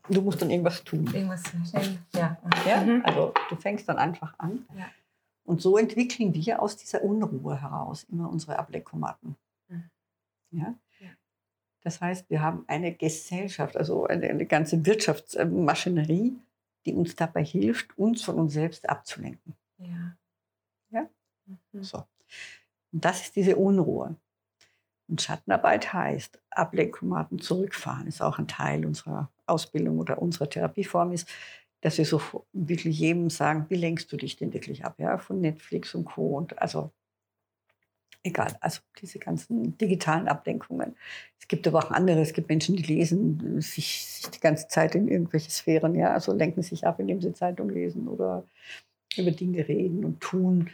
Du musst dann irgendwas tun. Irgendwas schnell. Ja. Ja? Mhm. Also du fängst dann einfach an. Ja. Und so entwickeln wir aus dieser Unruhe heraus immer unsere Ablenkkomaten. Mhm. Ja? Ja. Das heißt, wir haben eine Gesellschaft, also eine, eine ganze Wirtschaftsmaschinerie, die uns dabei hilft, uns von uns selbst abzulenken. Ja. Ja? Mhm. So. Und das ist diese Unruhe. Und Schattenarbeit heißt, Ablenkkomaten zurückfahren, ist auch ein Teil unserer Ausbildung oder unserer Therapieform ist, dass wir so wirklich jedem sagen, wie lenkst du dich denn wirklich ab, ja, von Netflix und Co. Und also egal, also diese ganzen digitalen Ablenkungen. Es gibt aber auch andere, es gibt Menschen, die lesen sich, sich die ganze Zeit in irgendwelche Sphären, ja, also lenken sich ab, indem sie Zeitung lesen oder über Dinge reden und tun,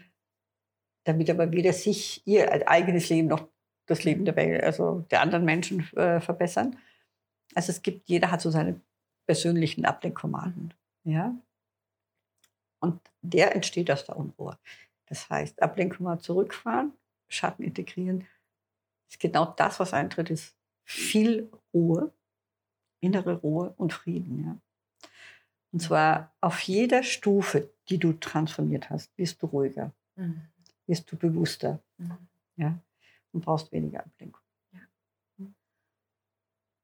damit aber weder sich ihr eigenes Leben noch das Leben der Welt, also der anderen Menschen äh, verbessern. Also es gibt, jeder hat so seine persönlichen Ablenkkomaten. Ja? Und der entsteht aus der Unruhe. Das heißt, Ablenkkomat zurückfahren, Schatten integrieren, ist genau das, was eintritt, ist viel Ruhe, innere Ruhe und Frieden. Ja? Und zwar auf jeder Stufe, die du transformiert hast, wirst du ruhiger, Mhm. wirst du bewusster Mhm. ja? Und brauchst weniger Ablenkung.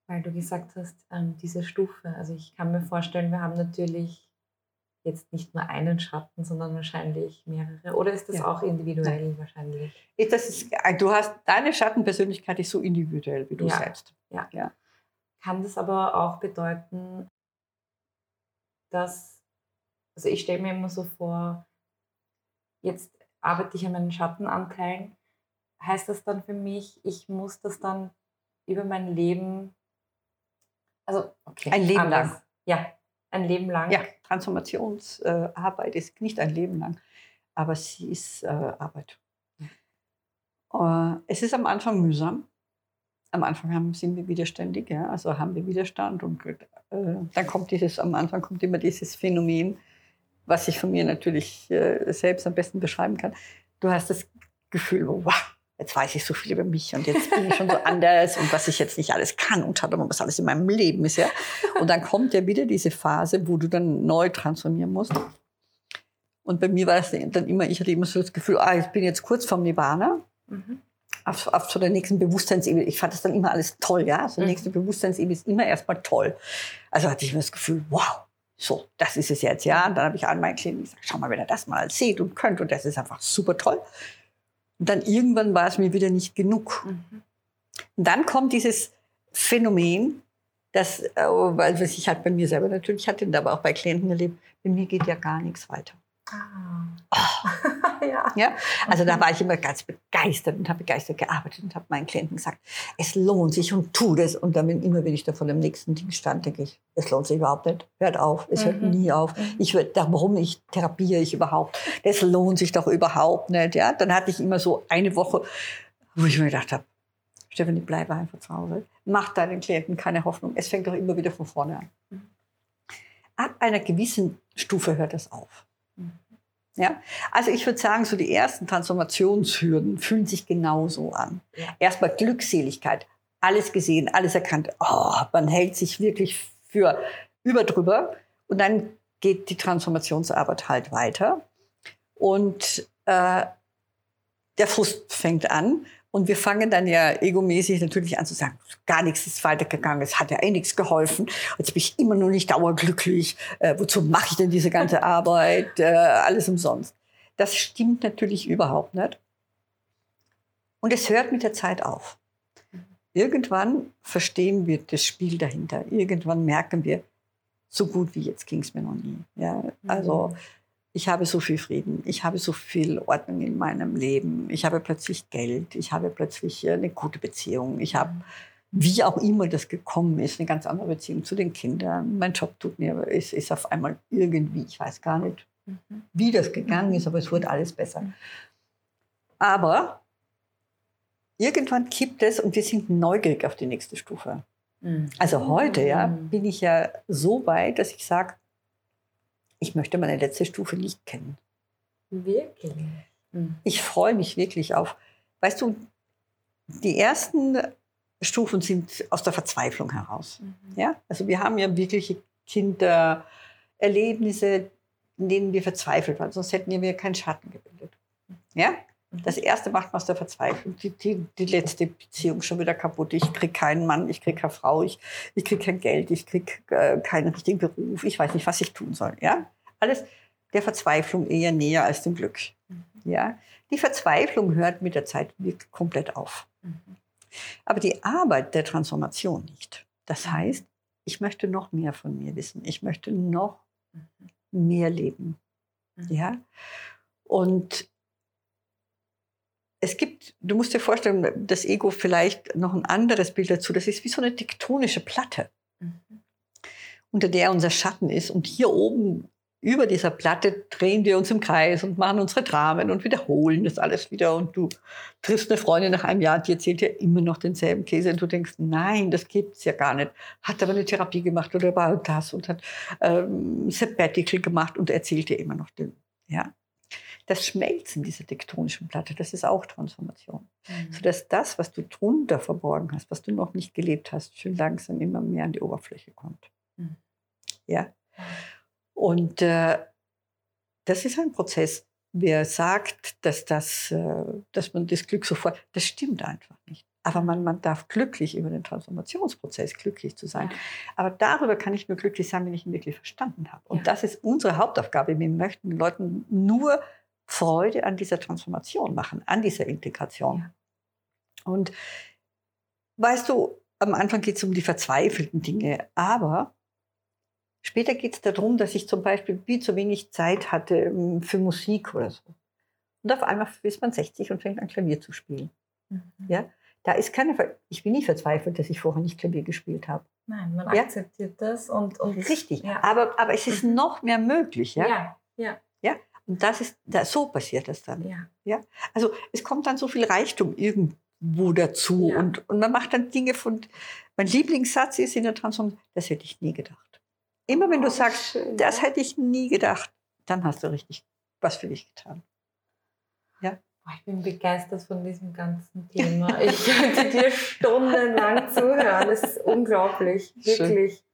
Weil du gesagt hast, ähm, diese Stufe. Also ich kann mir vorstellen, wir haben natürlich jetzt nicht nur einen Schatten, sondern wahrscheinlich mehrere. Oder ist das Ja. auch individuell wahrscheinlich? Das ist, du hast, deine Schattenpersönlichkeit ist so individuell wie du Ja. selbst. Kann das aber auch bedeuten, dass, also ich stelle mir immer so vor, jetzt arbeite ich an meinen Schattenanteilen. Heißt das dann für mich, ich muss das dann über mein Leben, also okay, Ein Leben anders. lang. Ja, ein Leben lang. Ja, Transformationsarbeit ist nicht ein Leben lang, aber sie ist äh, Arbeit. Äh, es ist am Anfang mühsam. Am Anfang haben, sind wir widerständig, ja, also haben wir Widerstand und äh, dann kommt dieses, am Anfang kommt immer dieses Phänomen, was ich von mir natürlich äh, selbst am besten beschreiben kann. Du hast das Gefühl, wow, jetzt weiß ich so viel über mich und jetzt bin ich schon so anders und was ich jetzt nicht alles kann und hatte, was alles in meinem Leben ist, ja. Und dann kommt ja wieder diese Phase, wo du dann neu transformieren musst. Und bei mir war es dann immer, ich hatte immer so das Gefühl, ah, ich bin jetzt kurz vom Nirvana, Mhm. auf, auf so der nächsten Bewusstseinsebene. Ich fand das dann immer alles toll, ja. So Mhm. nächste Bewusstseinsebene ist immer erstmal toll. Also hatte ich immer das Gefühl, wow, so, das ist es jetzt, ja. Und dann habe ich an meinen Klienten gesagt, schau mal, wenn ihr das mal seht und könnt und das ist einfach super toll. Und dann irgendwann war es mir wieder nicht genug. Mhm. Und dann kommt dieses Phänomen, das, äh, weil was ich halt bei mir selber natürlich hatte und aber auch bei Klienten erlebt, bei mir geht ja gar nichts weiter. Ah. ja. Ja? Also da war ich immer ganz begeistert und habe begeistert gearbeitet und habe meinen Klienten gesagt, es lohnt sich und tu das. Und dann immer, wenn ich da vor dem nächsten Ding stand, denke ich, es lohnt sich überhaupt nicht. Hört auf, es hört Mhm. nie auf. Mhm. Ich würd, da, warum ich therapiere ich überhaupt? Das lohnt sich doch überhaupt nicht. Ja? Dann hatte ich immer so eine Woche, wo ich mir gedacht habe, Stefanie, bleib einfach zu Hause. Mach deinen Klienten keine Hoffnung. Es fängt doch immer wieder von vorne an. Mhm. Ab einer gewissen Stufe hört das auf. Ja? Also ich würde sagen, so die ersten Transformationshürden fühlen sich genauso an. Erstmal Glückseligkeit, alles gesehen, alles erkannt. Oh, man hält sich wirklich für über drüber. Und dann geht die Transformationsarbeit halt weiter. Und äh, der Frust fängt an. Und wir fangen dann ja egomäßig natürlich an zu sagen, gar nichts ist weitergegangen, es hat ja eh nichts geholfen. Jetzt bin ich immer noch nicht dauerglücklich. Äh, wozu mache ich denn diese ganze Arbeit? Äh, alles umsonst. Das stimmt natürlich überhaupt nicht. Und es hört mit der Zeit auf. Irgendwann verstehen wir das Spiel dahinter. Irgendwann merken wir, so gut wie jetzt ging es mir noch nie. Ja, also Mhm. Ich habe so viel Frieden, ich habe so viel Ordnung in meinem Leben, ich habe plötzlich Geld, ich habe plötzlich äh, eine gute Beziehung, ich habe, wie auch immer das gekommen ist, eine ganz andere Beziehung zu den Kindern. Mein Job tut mir, ist, ist auf einmal irgendwie, ich weiß gar nicht, Mhm. wie das gegangen ist, aber es wurde alles besser. Aber irgendwann kippt es und wir sind neugierig auf die nächste Stufe. Mhm. Also heute ja, Mhm. bin ich ja so weit, dass ich sage, ich möchte meine letzte Stufe nicht kennen. Wirklich. Mhm. Ich freue mich wirklich auf, weißt du, die ersten Stufen sind aus der Verzweiflung heraus. Mhm. Ja? Also wir haben ja wirkliche Kindererlebnisse, in denen wir verzweifelt waren, sonst hätten wir keinen Schatten gebildet. Ja? Mhm. Das erste macht man aus der Verzweiflung. Die, die, die letzte Beziehung schon wieder kaputt. Ich kriege keinen Mann, ich kriege keine Frau, ich, ich kriege kein Geld, ich kriege äh, keinen richtigen Beruf, ich weiß nicht, was ich tun soll. Ja? Alles der Verzweiflung eher näher als dem Glück. Mhm. Ja? Die Verzweiflung hört mit der Zeit wirklich komplett auf. Mhm. Aber die Arbeit der Transformation nicht. Das heißt, ich möchte noch mehr von mir wissen. Ich möchte noch mehr leben. Ja? Und es gibt, du musst dir vorstellen, das Ego vielleicht noch ein anderes Bild dazu. Das ist wie so eine tektonische Platte, Mhm. unter der unser Schatten ist. Und hier oben über dieser Platte drehen wir uns im Kreis und machen unsere Dramen und wiederholen das alles wieder. Und du triffst eine Freundin nach einem Jahr, die erzählt dir immer noch denselben Käse. Und du denkst, nein, das gibt's ja gar nicht. Hat aber eine Therapie gemacht oder war das und hat ähm, Sabbatical gemacht und erzählt dir immer noch den. Ja? Das Schmelzen dieser tektonischen Platte, das ist auch Transformation. Mhm. Sodass das, was du drunter verborgen hast, was du noch nicht gelebt hast, schön langsam immer mehr an die Oberfläche kommt. Mhm. Ja. Und äh, das ist ein Prozess. Wer sagt, dass, das, äh, dass man das Glück sofort, das stimmt einfach nicht. Aber man, man darf glücklich über den Transformationsprozess glücklich zu sein. Aber darüber kann ich nur glücklich sein, wenn ich ihn wirklich verstanden habe. Und Ja. das ist unsere Hauptaufgabe. Wir möchten Leuten nur Freude an dieser Transformation machen, an dieser Integration. Ja. Und weißt du, am Anfang geht es um die verzweifelten Dinge, aber später geht es darum, dass ich zum Beispiel viel zu wenig Zeit hatte ähm, für Musik oder so. Und auf einmal ist man 60 und fängt an, Klavier zu spielen. Mhm. Ja? Da ist keine, Ver ich bin nicht verzweifelt, dass ich vorher nicht Klavier gespielt habe. Nein, man Ja. akzeptiert das und, und Richtig. Ja. Aber, aber es ist noch mehr möglich. Ja? ja, ja, Und das ist, da, so passiert das dann. ja. Also es kommt dann so viel Reichtum irgendwo dazu. Ja. Und, und man macht dann Dinge von. Mein Lieblingssatz ist in der Transformation, das hätte ich nie gedacht. Immer wenn du Oh, sagst, schön, das ja. hätte ich nie gedacht, dann hast du richtig was für dich getan. Boah, Ich bin begeistert von diesem ganzen Thema. Ich könnte dir stundenlang zuhören. Das ist unglaublich, Schön. wirklich.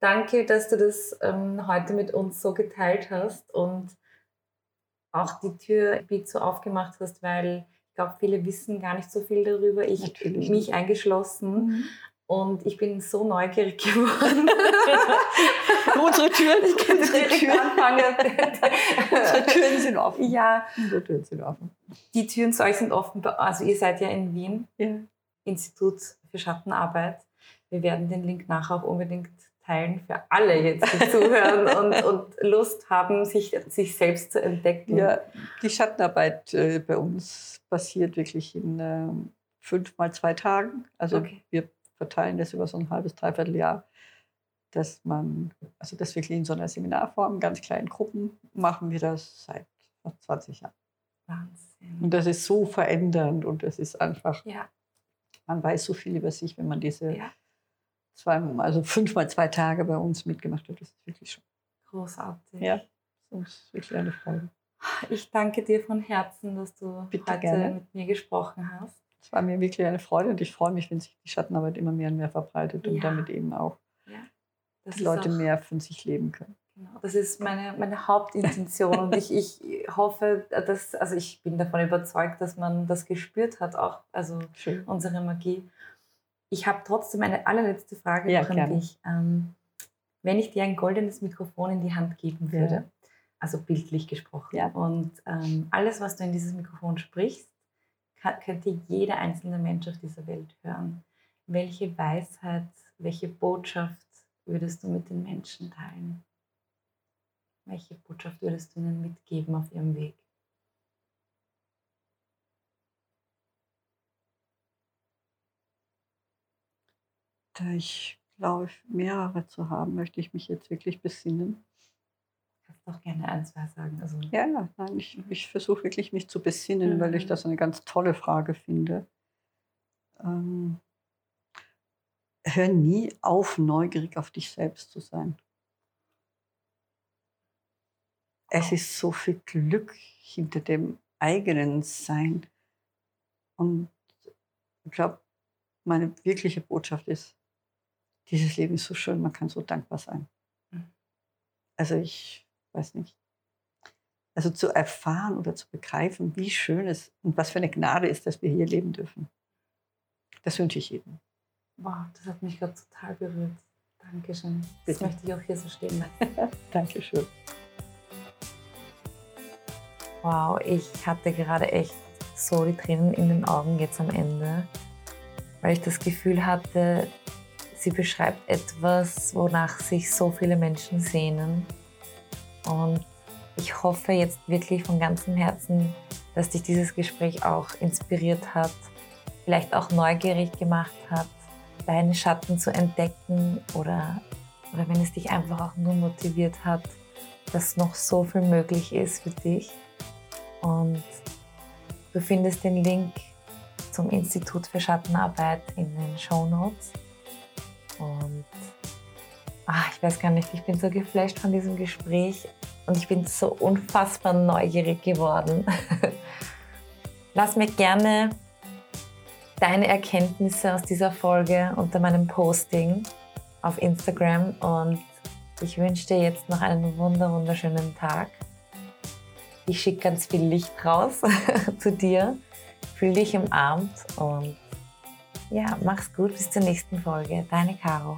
Danke, dass du das ähm, heute mit uns so geteilt hast und auch die Tür wie so aufgemacht hast, weil ich glaube, viele wissen gar nicht so viel darüber. Ich Natürlich mich eingeschlossen und ich bin so neugierig geworden. Unsere Türen, Ich könnte unsere Türen, anfangen. unsere Türen sind offen. ja, Unsere Türen sind offen. die Türen zu euch sind offen. Also ihr seid ja in Wien. Ja. Institut für Schattenarbeit. Wir werden den Link nachher auch unbedingt teilen für alle jetzt, die zuhören und, und Lust haben, sich, sich selbst zu entdecken. Ja, die Schattenarbeit äh, bei uns passiert wirklich in ähm, fünf mal zwei Tagen. Also Okay. wir verteilen das über so ein halbes, dreiviertel Jahr, dass man, also das wirklich in so einer Seminarform, in ganz kleinen Gruppen, machen wir das seit fast 20 Jahren. Wahnsinn. Und das ist so verändernd und das ist einfach, Ja, man weiß so viel über sich, wenn man diese ja, zwei, also fünf mal zwei Tage bei uns mitgemacht hat. Das ist wirklich schon, großartig. ja, das ist wirklich eine Freude. Ich danke dir von Herzen, dass du Bitte heute gerne. mit mir gesprochen hast. Es war mir wirklich eine Freude und ich freue mich, wenn sich die Schattenarbeit immer mehr und mehr verbreitet und Ja. damit eben auch Das die Leute auch- mehr von sich leben können. Genau, das ist meine, meine Hauptintention und ich, ich hoffe, dass, also ich bin davon überzeugt, dass man das gespürt hat, auch also Schön. unsere Magie. Ich habe trotzdem eine allerletzte Frage Ja, an gerne. dich. Ähm, wenn ich dir ein goldenes Mikrofon in die Hand geben Ja. würde, also bildlich gesprochen, Ja. und ähm, alles, was du in dieses Mikrofon sprichst, kann, könnte jeder einzelne Mensch auf dieser Welt hören. Welche Weisheit, welche Botschaft würdest du mit den Menschen teilen? Welche Botschaft würdest du ihnen mitgeben auf ihrem Weg? Da ich glaube, mehrere zu haben, möchte ich mich jetzt wirklich besinnen. Kannst auch gerne ein, zwei sagen. Also, Ja, ja, nein, ich, ich versuche wirklich mich zu besinnen, weil ich Mhm. das eine ganz tolle Frage finde. Ähm, hör nie auf, neugierig auf dich selbst zu sein. Es Wow. ist so viel Glück hinter dem eigenen Sein. Und ich glaube, meine wirkliche Botschaft ist, dieses Leben ist so schön, man kann so dankbar sein. Mhm. Also ich weiß nicht. Also zu erfahren oder zu begreifen, wie schön es und was für eine Gnade ist, dass wir hier leben dürfen. Das wünsche ich jedem. wow, das hat mich gerade total berührt. Dankeschön. Das Bitte. möchte ich auch hier so stehen lassen. Dankeschön. Wow, ich hatte gerade echt so die Tränen in den Augen jetzt am Ende, weil ich das Gefühl hatte, sie beschreibt etwas, wonach sich so viele Menschen sehnen. Und ich hoffe jetzt wirklich von ganzem Herzen, dass dich dieses Gespräch auch inspiriert hat, vielleicht auch neugierig gemacht hat, deine Schatten zu entdecken oder, oder wenn es dich einfach auch nur motiviert hat, dass noch so viel möglich ist für dich. Und du findest den Link zum Institut für Schattenarbeit in den Show Notes. Und ah, ich weiß gar nicht, ich bin so geflasht von diesem Gespräch und ich bin so unfassbar neugierig geworden. Lass mir gerne deine Erkenntnisse aus dieser Folge unter meinem Posting auf Instagram und ich wünsche dir jetzt noch einen wunder wunderschönen Tag. Ich schicke ganz viel Licht raus zu dir. Fühl dich umarmt und ja, mach's gut bis zur nächsten Folge. Deine Caro.